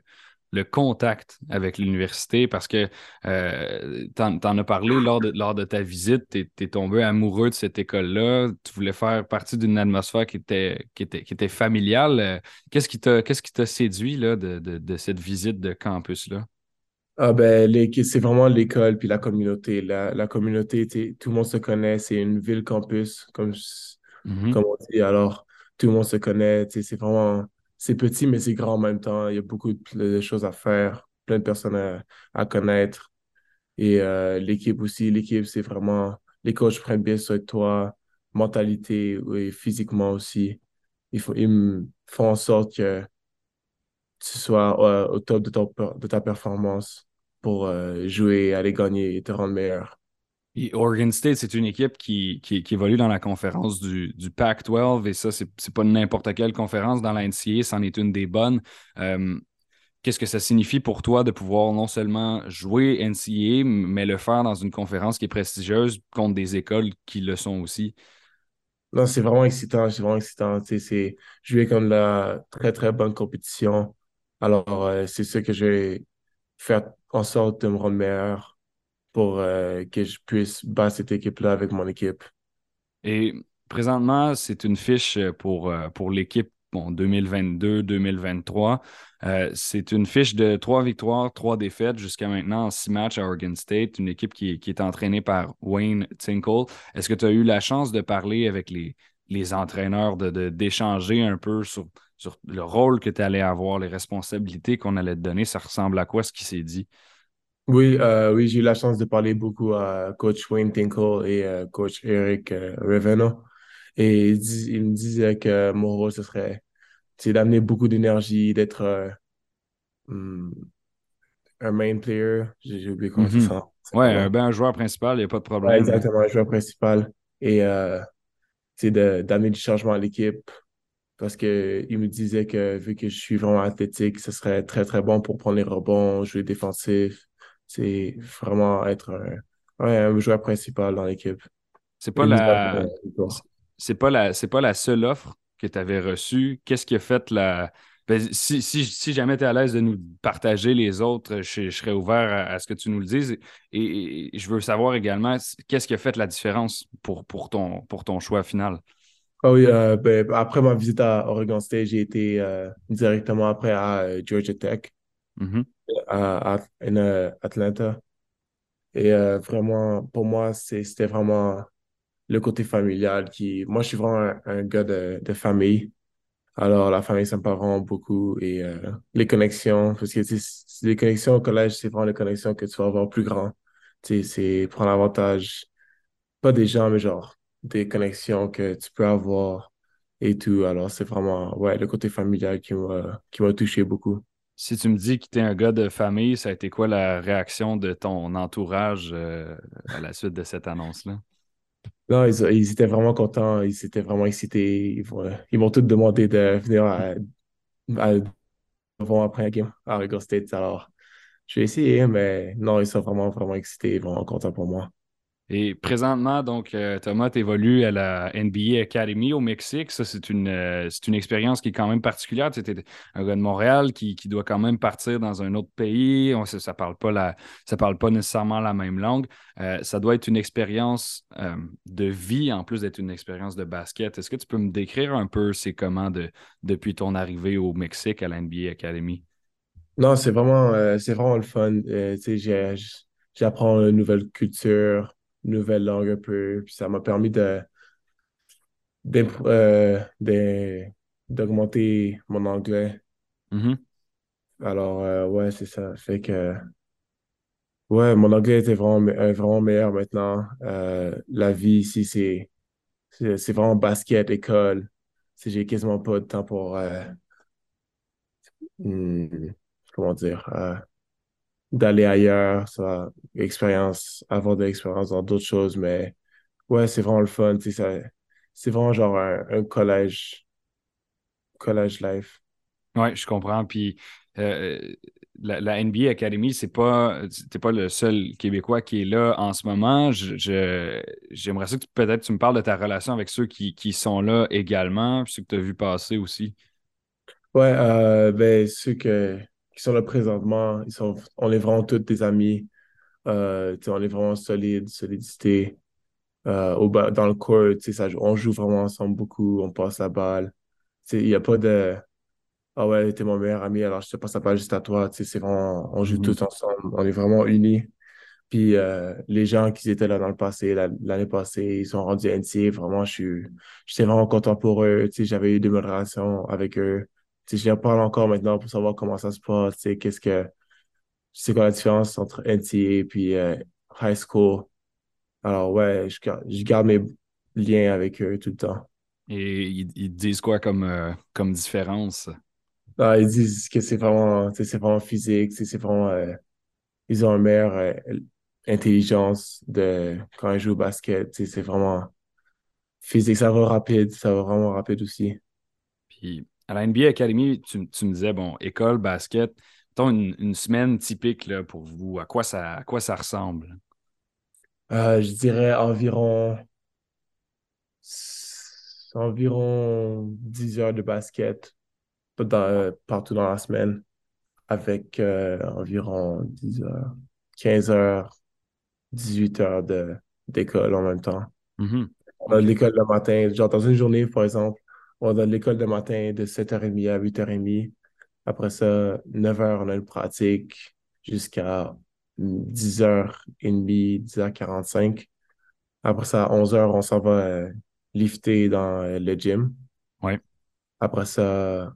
le contact avec l'université parce que euh, tu en, as parlé lors de, lors de ta visite, tu es, tombé amoureux de cette école-là, tu voulais faire partie d'une atmosphère qui était, qui était, qui était familiale. Euh, qu'est-ce qui t'a séduit là, de, de, cette visite de campus-là? Ah ben, c'est vraiment l'école puis la communauté. La, la communauté, tout le monde se connaît, c'est une ville campus, comme, mm-hmm. comme on dit. Alors, tout le monde se connaît, c'est vraiment c'est petit, mais c'est grand en même temps. Il y a beaucoup de, choses à faire, plein de personnes à, connaître. Et euh, l'équipe aussi, l'équipe, c'est vraiment, les coachs prennent bien soin de toi, mentalité et physiquement aussi. Ils, font, ils font en sorte que tu sois euh, au top de ta performance pour euh, jouer, aller gagner et te rendre meilleur. Oregon State, c'est une équipe qui, qui, évolue dans la conférence du, du Pac-12 et ça, c'est pas n'importe quelle conférence dans la NCAA, c'en est une des bonnes. Euh, qu'est-ce que ça signifie pour toi de pouvoir non seulement jouer NCAA, mais le faire dans une conférence qui est prestigieuse contre des écoles qui le sont aussi? Non, c'est vraiment excitant, c'est vraiment excitant. C'est jouer comme la très, très bonne compétition. Alors, euh, c'est ce que je vais faire en sorte de me rendre meilleur pour euh, que je puisse battre cette équipe-là avec mon équipe. Et présentement, c'est une fiche pour, pour l'équipe bon, 2022-2023. c'est une fiche de trois victoires, trois défaites jusqu'à maintenant en six matchs à Oregon State, une équipe qui, qui est entraînée par Wayne Tinkle. Est-ce que tu as eu la chance de parler avec les, les entraîneurs, d'échanger de, un peu sur, sur le rôle que tu allais avoir, les responsabilités qu'on allait te donner? Ça ressemble à quoi ce qui s'est dit? Oui, euh, oui, j'ai eu la chance de parler beaucoup à coach Wayne Tinkle et euh, coach Eric euh, Reveno. Et il, me disait que mon rôle, ce serait d'amener beaucoup d'énergie, d'être hmm, un main player. J'ai oublié comment mm ça. Ouais, ben, un joueur principal, il n'y a pas de problème. exactement, un joueur principal. Et d'amener du changement à l'équipe. Parce qu'il me disait que vu que je suis vraiment athlétique, ce serait très, très bon pour prendre les rebonds, jouer défensif. C'est vraiment être un, un joueur principal dans l'équipe. C'est pas la. C'est pas la c'est pas la seule offre que tu avais reçue. Qu'est-ce qui a fait la. Ben, si, si, si, jamais tu es à l'aise de nous partager les autres, je, serais ouvert à, ce que tu nous le dises. Et, je veux savoir également qu'est-ce qui a fait la différence pour, pour, ton, pour ton choix final? Ah oui, euh, ben, après ma visite à Oregon State, j'ai été euh, directement après à euh, Georgia Tech, mm-hmm. À, Atlanta. Et vraiment, pour moi, c'était vraiment le côté familial qui. Moi, je suis vraiment un, gars de, famille. Alors, la famille, ça me parle vraiment beaucoup. Et les connexions, parce que les connexions au collège, c'est vraiment les connexions que tu vas avoir plus grand. C'est prendre avantage, pas des gens, mais genre des connexions que tu peux avoir et tout. Alors, c'est vraiment, ouais, le côté familial qui m'a touché beaucoup. Si tu me dis que tu es un gars de famille, ça a été quoi la réaction de ton entourage euh, à la suite de cette annonce-là? Non, ils, étaient vraiment contents, ils étaient vraiment excités. Ils, m'ont tous demandé de venir à, après la game à Oregon State. Alors, je vais essayer, mais non, ils sont vraiment, vraiment excités, vraiment contents pour moi. Et présentement, donc, euh, Thomas, à la NBA Academy au Mexique. Ça, c'est une, euh, une expérience qui est quand même particulière. Tu étais un gars de Montréal qui, doit quand même partir dans un autre pays. ça ne parle, pas ça parle pas nécessairement la même langue. Euh, ça doit être une expérience de vie en plus d'être une expérience de basket. Est-ce que tu peux me décrire un peu c'est comment de, depuis ton arrivée au Mexique à la NBA Academy? Non, c'est vraiment, c'est vraiment le fun. J'apprends une nouvelle culture nouvelle langue un peu. Puis ça m'a permis de, euh, d'augmenter mon anglais. Mm-hmm. Alors, euh, ouais, c'est ça. Fait que, ouais, mon anglais était vraiment, vraiment meilleur maintenant. Euh, la vie ici, c'est, c'est, vraiment basket, école. J'ai quasiment pas de temps pour, hmm, comment dire, d'aller ailleurs, ça, expérience, avoir de l'expérience dans d'autres choses, mais ouais, c'est vraiment le fun, tu sais, c'est vraiment genre un, collège, collège life. Ouais, je comprends. Puis euh, la, NBA Academy, c'est pas, t'es pas le seul Québécois qui est là en ce moment. Je, j'aimerais ça que peut-être tu me parles de ta relation avec ceux qui, qui sont là également, puis ceux que tu as vu passer aussi. Ouais, euh, ben, ceux que, qui sont là présentement, ils sont, on est vraiment tous des amis. Euh, on est vraiment solides, solidité. Euh, au dans le court, ça, on joue vraiment ensemble beaucoup, on passe la balle. Il n'y a pas de Ah ouais, t'es mon meilleur ami, alors je te passe la balle juste à toi. C'est vraiment, on joue mm-hmm. tous ensemble, on est vraiment unis. Puis euh, les gens qui étaient là dans le passé, l'année passée, ils sont rendus entiers. Vraiment, je suis, j'étais vraiment content pour eux. J'avais eu des bonnes relations avec eux je leur parle encore maintenant pour savoir comment ça se passe, qu'est-ce que c'est quoi la différence entre NCA et puis euh, high school? Alors ouais, je, je, garde mes liens avec eux tout le temps. Et ils, disent quoi comme, euh, comme différence? Ah, ils disent que c'est vraiment, c'est vraiment physique, c'est vraiment euh, ils ont une meilleure intelligence de quand ils jouent au basket. C'est vraiment physique, ça va rapide, ça va vraiment rapide aussi. Puis à la NBA Academy, tu, me disais, bon, école, basket, une, une semaine typique là, pour vous, à quoi ça, quoi ça ressemble? Euh, je dirais environ, environ 10 heures de basket partout dans la semaine, avec euh, environ 10 heures, 15 heures, 18 heures d'école en même temps. Mm-hmm. On a l'école le matin. Genre, dans une journée, par exemple, on a l'école le matin de 7h30 à 8h30. Après ça, 9h, on a une pratique jusqu'à 10h30, 10h45. Après ça, à 11h, on s'en va euh, lifter dans euh, le gym. Ouais. Après ça,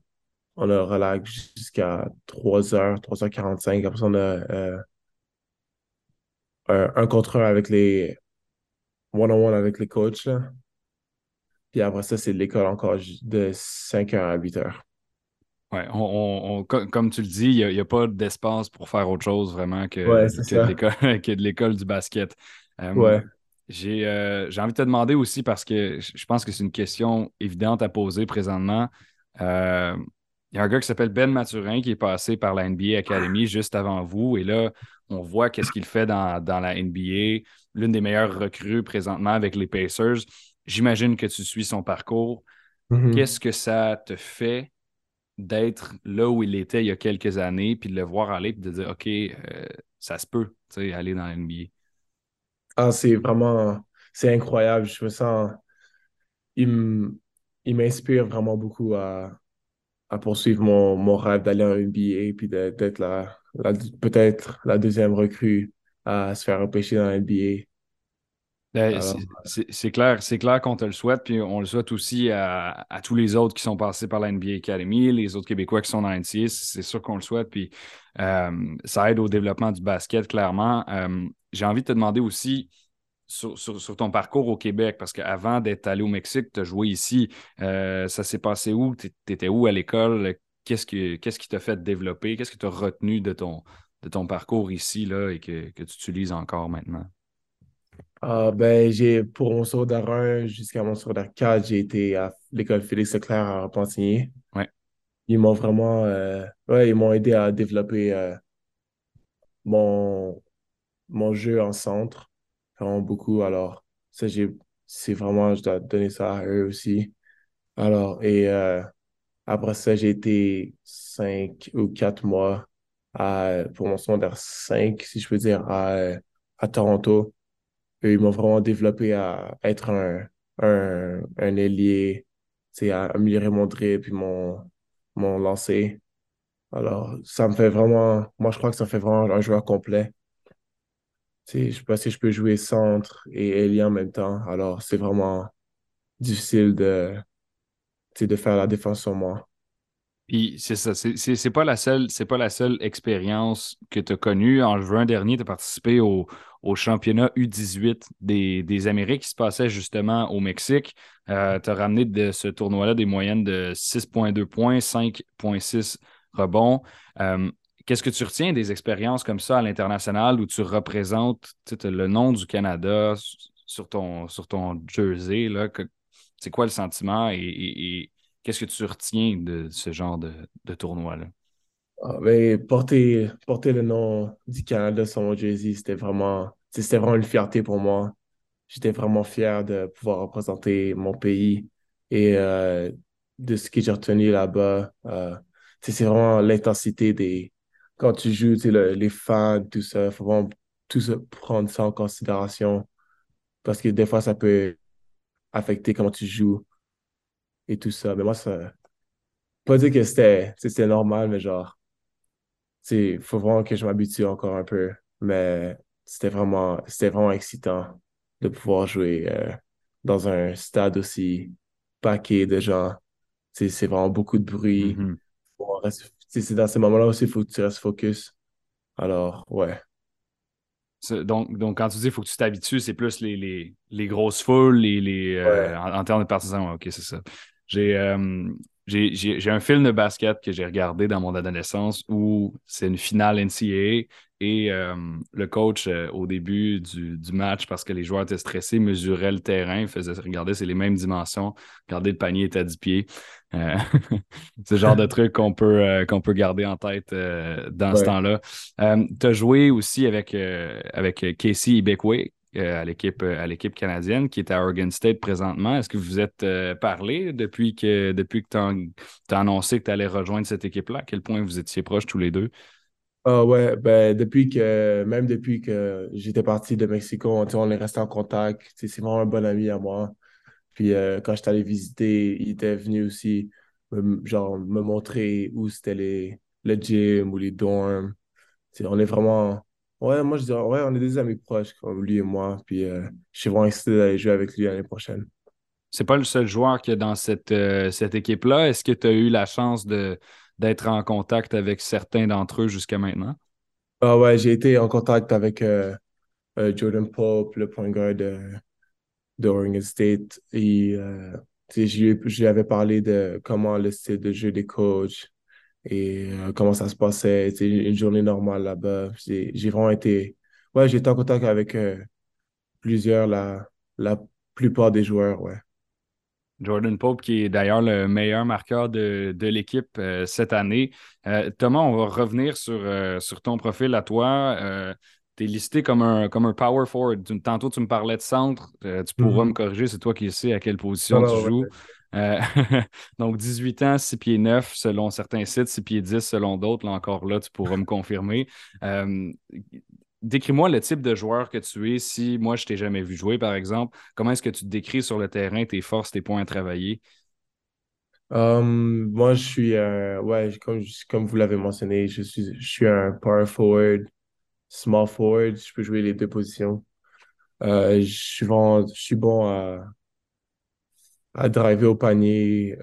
on a relax jusqu'à 3h, 3h45. Après ça, on a euh, un, un contre un avec les one-on-one avec les coachs. Là. Puis après ça, c'est l'école encore de 5h à 8h. Ouais, on, on, comme tu le dis, il n'y a, a, pas d'espace pour faire autre chose vraiment que, Ouais, que c'est de l'école- du basket. Euh, Ouais. J'ai euh, j'ai envie de te demander aussi parce que je je pense que c'est une question évidente à poser présentement. Euh, Il y a un gars qui s'appelle Ben Maturin qui est passé par la NBA Academy juste avant vous. Et là, on voit qu'est-ce qu'il fait dans, dans la NBA. L'une des meilleures recrues présentement avec les Pacers. J'imagine que tu suis son parcours. Mhm. Qu'est-ce que ça te fait d'être là où il était il y a quelques années, puis de le voir aller, puis de dire, OK, euh, ça se peut, tu sais, aller dans la NBA. Ah, c'est vraiment, c'est incroyable. Je me sens, il m'inspire vraiment beaucoup à, à poursuivre mon, mon rêve d'aller en NBA puis d'être la, la- peut-être la deuxième recrue à se faire repêcher dans la NBA. Alors, c'est- c'est clair, c'est clair qu'on te le souhaite, puis on le souhaite aussi à, à tous les autres qui sont passés par la NBA Academy, les autres Québécois qui sont dans la NCAA, c'est sûr qu'on le souhaite, puis euh, ça aide au développement du basket, clairement. Euh, J'ai envie de te demander aussi sur, sur- sur ton parcours au Québec, parce qu'avant d'être allé au Mexique, tu as joué ici, Euh, ça s'est passé où? Tu étais où à l'école? Qu'est-ce que, qu'est-ce qui t'a fait développer? Qu'est-ce que tu as retenu de ton, de ton parcours ici là, et que, que tu utilises encore maintenant? Ah, ben, j'ai, pour mon secondaire 1 jusqu'à mon secondaire 4, j'ai été à l'école Félix Leclerc à Repentigny. Ouais. Ils m'ont vraiment, euh, ouais, ils m'ont aidé à développer euh, mon, mon jeu en centre, vraiment beaucoup. Alors, ça, j'ai, c'est vraiment, je dois donner ça à eux aussi. Alors, et euh, après ça, j'ai été cinq ou quatre mois à, pour mon secondaire 5, si je peux dire, à, à Toronto. Et ils m'ont vraiment développé à être un, un, un ailier, à améliorer mon dribble puis mon, mon lancer. Alors, ça me fait vraiment, moi, je crois que ça fait vraiment un joueur complet. Tu sais, je sais pas si je peux jouer centre et ailier en même temps. Alors, c'est vraiment difficile de, de faire la défense sur moi. Puis c'est ça, c'est pas la seule, c'est pas la seule expérience que tu as connue. En juin dernier, tu as participé au, au championnat U18 des, Amériques qui se passait justement au Mexique. tu as ramené de ce tournoi-là des moyennes de 6,2 points, 5,6 rebonds. Euh, Qu'est-ce que tu retiens des expériences comme ça à l'international où tu représentes le nom du Canada sur ton, sur ton jersey? C'est quoi le sentiment et, qu'est-ce que tu retiens de ce genre de tournoi-là? Ah, ben, porter, porter le nom du Canada sur mon jersey, c'était vraiment, c'était vraiment une fierté pour moi. J'étais vraiment fier de pouvoir représenter mon pays et euh, de ce que j'ai retenu là-bas. Euh, c'est vraiment l'intensité des... Quand tu joues, le- les fans, tout ça, il faut vraiment tout prendre ça en considération parce que des fois, ça peut affecter comment tu joues et tout ça. Mais moi, ça... Pas dire que c'était normal, mais genre... Il faut vraiment que je m'habitue encore un peu, mais c'était vraiment, c'était vraiment excitant de pouvoir jouer euh, dans un stade aussi paqué de gens. C'est c'est vraiment beaucoup de bruit. Mhm. Rester- C'est dans ces moments-là aussi, il faut que tu restes focus. Alors, ouais. Donc, donc, quand tu dis qu'il faut que tu t'habitues, c'est plus les, les, les grosses foules, les, les, euh, en, en termes de partisans. Ouais, ok, c'est ça. J'ai euh, j'ai- un film de basket que j'ai regardé dans mon adolescence où c'est une finale NCAA et euh, le coach, euh, au début du, du match, parce que les joueurs étaient stressés, mesurait le terrain, faisait regarder, c'est les mêmes dimensions. Regardez, le panier est à 10 pieds. Euh, c'est le genre de truc qu'on peut, qu'on peut garder en tête dans ce temps-là. tu as joué aussi avec, avec Casey Ibekwe à l'équipe à l'équipe canadienne qui est à Oregon State présentement. Est-ce que vous êtes euh, parlé depuis que depuis que tu as, annoncé que tu allais rejoindre cette équipe-là? À quel point vous étiez proches tous les deux? Ah ouais, ben depuis que, même depuis que j'étais parti de Mexico, on, est resté en contact. C'est vraiment un bon ami à moi. Puis quand je suis allé visiter, il était venu aussi genre, me montrer où c'était le gym ou les dorms. on est vraiment. Ouais, moi je dis, ouais, on est des amis proches, comme lui et moi. Puis je suis vraiment excité d'aller jouer avec lui l'année prochaine. C'est pas le seul joueur qui est dans cette, cette équipe-là. Est-ce que tu as eu la chance de, d'être en contact avec certains d'entre eux jusqu'à maintenant? Ah ouais, j'ai été en contact avec euh, euh, Jordan Pope, le point guard de, Oregon State. Et euh, je, lui, avais parlé de comment le style de jeu des coachs et comment ça se passait? Une journée normale là-bas. J'ai vraiment été. Ouais, j'ai été en contact avec plusieurs, la, la plupart des joueurs, ouais. Jordan Pope, qui est d'ailleurs le meilleur marqueur de, l'équipe euh, cette année. Euh, Thomas, on va revenir sur, euh, sur ton profil à toi. tu es listé comme un, comme un power forward. Tantôt, tu me parlais de centre. tu pourras me mm-hmm. corriger, c'est toi qui sais à quelle position tu joues. donc, 18 ans, 6 pieds 9 selon certains sites, 6 pieds 10 selon d'autres. Là encore, là, tu pourras me confirmer décris-moi le type de joueur que tu es si moi je t'ai jamais vu jouer, par exemple. Comment est-ce que tu te décris sur le terrain, tes forces, tes points à travailler? Um, moi, je suis, ouais, comme, comme vous l'avez mentionné, je suis, je suis un power forward, small forward. Je peux jouer les deux positions. Euh, je suis bon à, à driver au panier,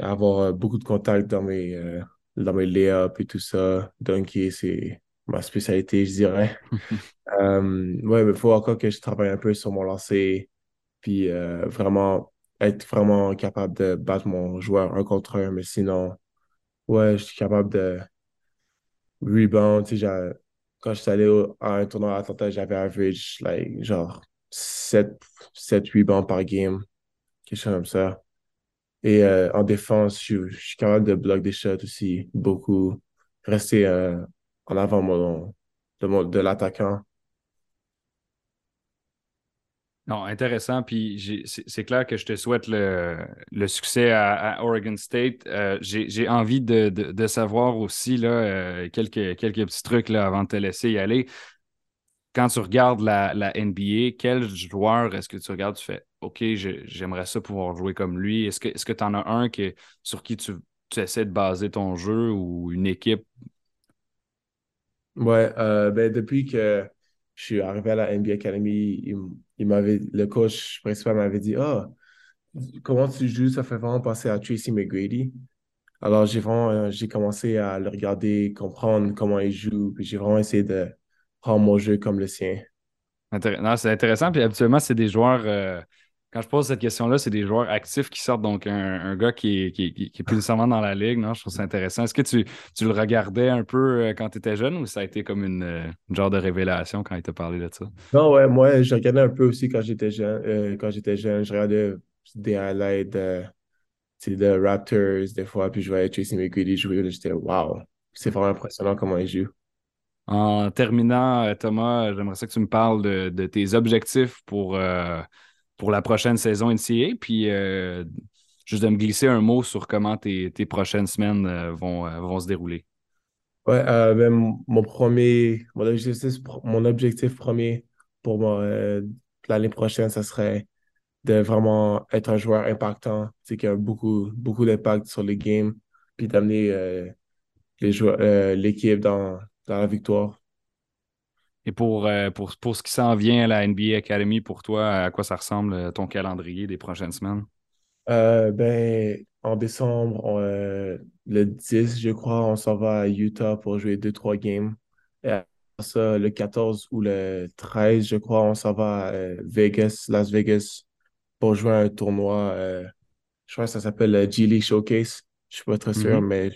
avoir euh, beaucoup de contacts dans mes, euh, dans mes layups et tout ça. Dunker, c'est ma spécialité, je dirais. euh, ouais, mais il faut encore que je travaille un peu sur mon lancer, puis euh, vraiment être vraiment capable de battre mon joueur un contre un, mais sinon, ouais, je suis capable de rebound. Tu sais, quand je suis allé à un tournoi à Atlanta, j'avais average like, genre 7, 7 rebounds par game, quelque comme ça. Et euh, en défense, je, je, suis capable de bloquer des shots aussi, beaucoup. Rester euh, en avant de, de l'attaquant. Non, intéressant. Puis c'est clair que je te souhaite le, succès à, Oregon State. Euh, j'ai envie de, savoir aussi là, quelques, quelques petits trucs là, avant de te laisser y aller. Quand tu regardes la, NBA, quel joueur est-ce que tu regardes? Tu fais OK, j'aimerais ça pouvoir jouer comme lui. Est-ce que tu en as un que, sur qui tu, tu essaies de baser ton jeu ou une équipe? Ouais, euh, ben depuis que je suis arrivé à la NBA Academy, il, m'avait, le coach principal m'avait dit Ah, comment tu joues? Ça fait vraiment penser à Tracy McGrady. Alors, j'ai vraiment euh, j'ai commencé à le regarder, comprendre comment il joue, puis j'ai vraiment essayé de prendre mon jeu comme le sien. Non, c'est intéressant. Puis habituellement, c'est des joueurs. Euh, quand je pose cette question-là, c'est des joueurs actifs qui sortent, donc un, gars qui est, qui, plus nécessairement dans la ligue. Non? Je trouve ça intéressant. Est-ce que tu, tu, le regardais un peu euh, quand tu étais jeune ou ça a été comme une, euh, genre de révélation quand il t'a parlé de ça? Non, ouais, moi, je regardais un peu aussi quand j'étais jeune. Euh, quand j'étais jeune, je regardais des highlights de, de Raptors des fois, puis je voyais Tracy McGrady jouer. J'étais wow, c'est vraiment impressionnant comment il joue. En terminant, Thomas, j'aimerais ça que tu me parles de, de tes objectifs pour pour la prochaine saison NCA. Puis euh, juste de me glisser un mot sur comment tes, prochaines semaines euh, vont, euh, vont se dérouler. Ouais, ben, mon premier, mon objectif, mon objectif premier pour l'année prochaine, ça serait de vraiment être un joueur impactant, qui a beaucoup, beaucoup d'impact sur les games, puis d'amener l'équipe dans, dans la victoire. Et pour, euh, pour, pour ce qui s'en vient à la NBA Academy, pour toi, à quoi ça ressemble euh, ton calendrier des prochaines semaines? Euh, ben, en décembre, le 10, je crois, on s'en va à Utah pour jouer 2-3 games. Et après ça, le 14 ou le 13, je crois, on s'en va à Vegas, Las Vegas, pour jouer un tournoi. je crois que ça s'appelle le G League Showcase. Je suis pas très sûr, mm-hmm. mais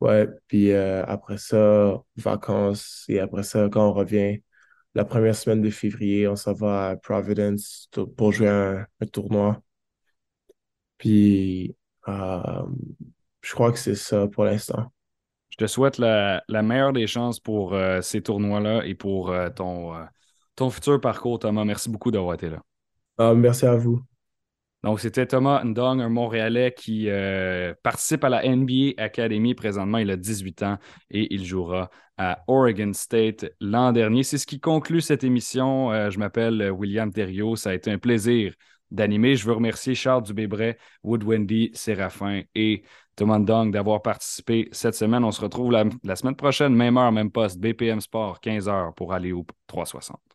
Ouais, puis euh, après ça, vacances, et après ça, quand on revient, la première semaine de février, on s'en va à Providence pour jouer un, tournoi. Puis, euh, je crois que c'est ça pour l'instant. Je te souhaite la, meilleure des chances pour euh, ces tournois-là et pour ton, ton futur parcours, Thomas. Merci beaucoup d'avoir été là. Ah, merci à vous. Donc, c'était Thomas Ndong, un Montréalais qui euh, participe à la NBA Academy présentement. Il a 18 ans et il jouera à Oregon State l'an dernier. C'est ce qui conclut cette émission. Euh, je m'appelle William Thériault. Ça a été un plaisir d'animer. Je veux remercier Charles Dubébret, Wood Wendy, Séraphin et Thomas Dong d'avoir participé cette semaine. On se retrouve la, la, semaine prochaine, même heure, même poste, BPM Sport, 15h pour aller au 360.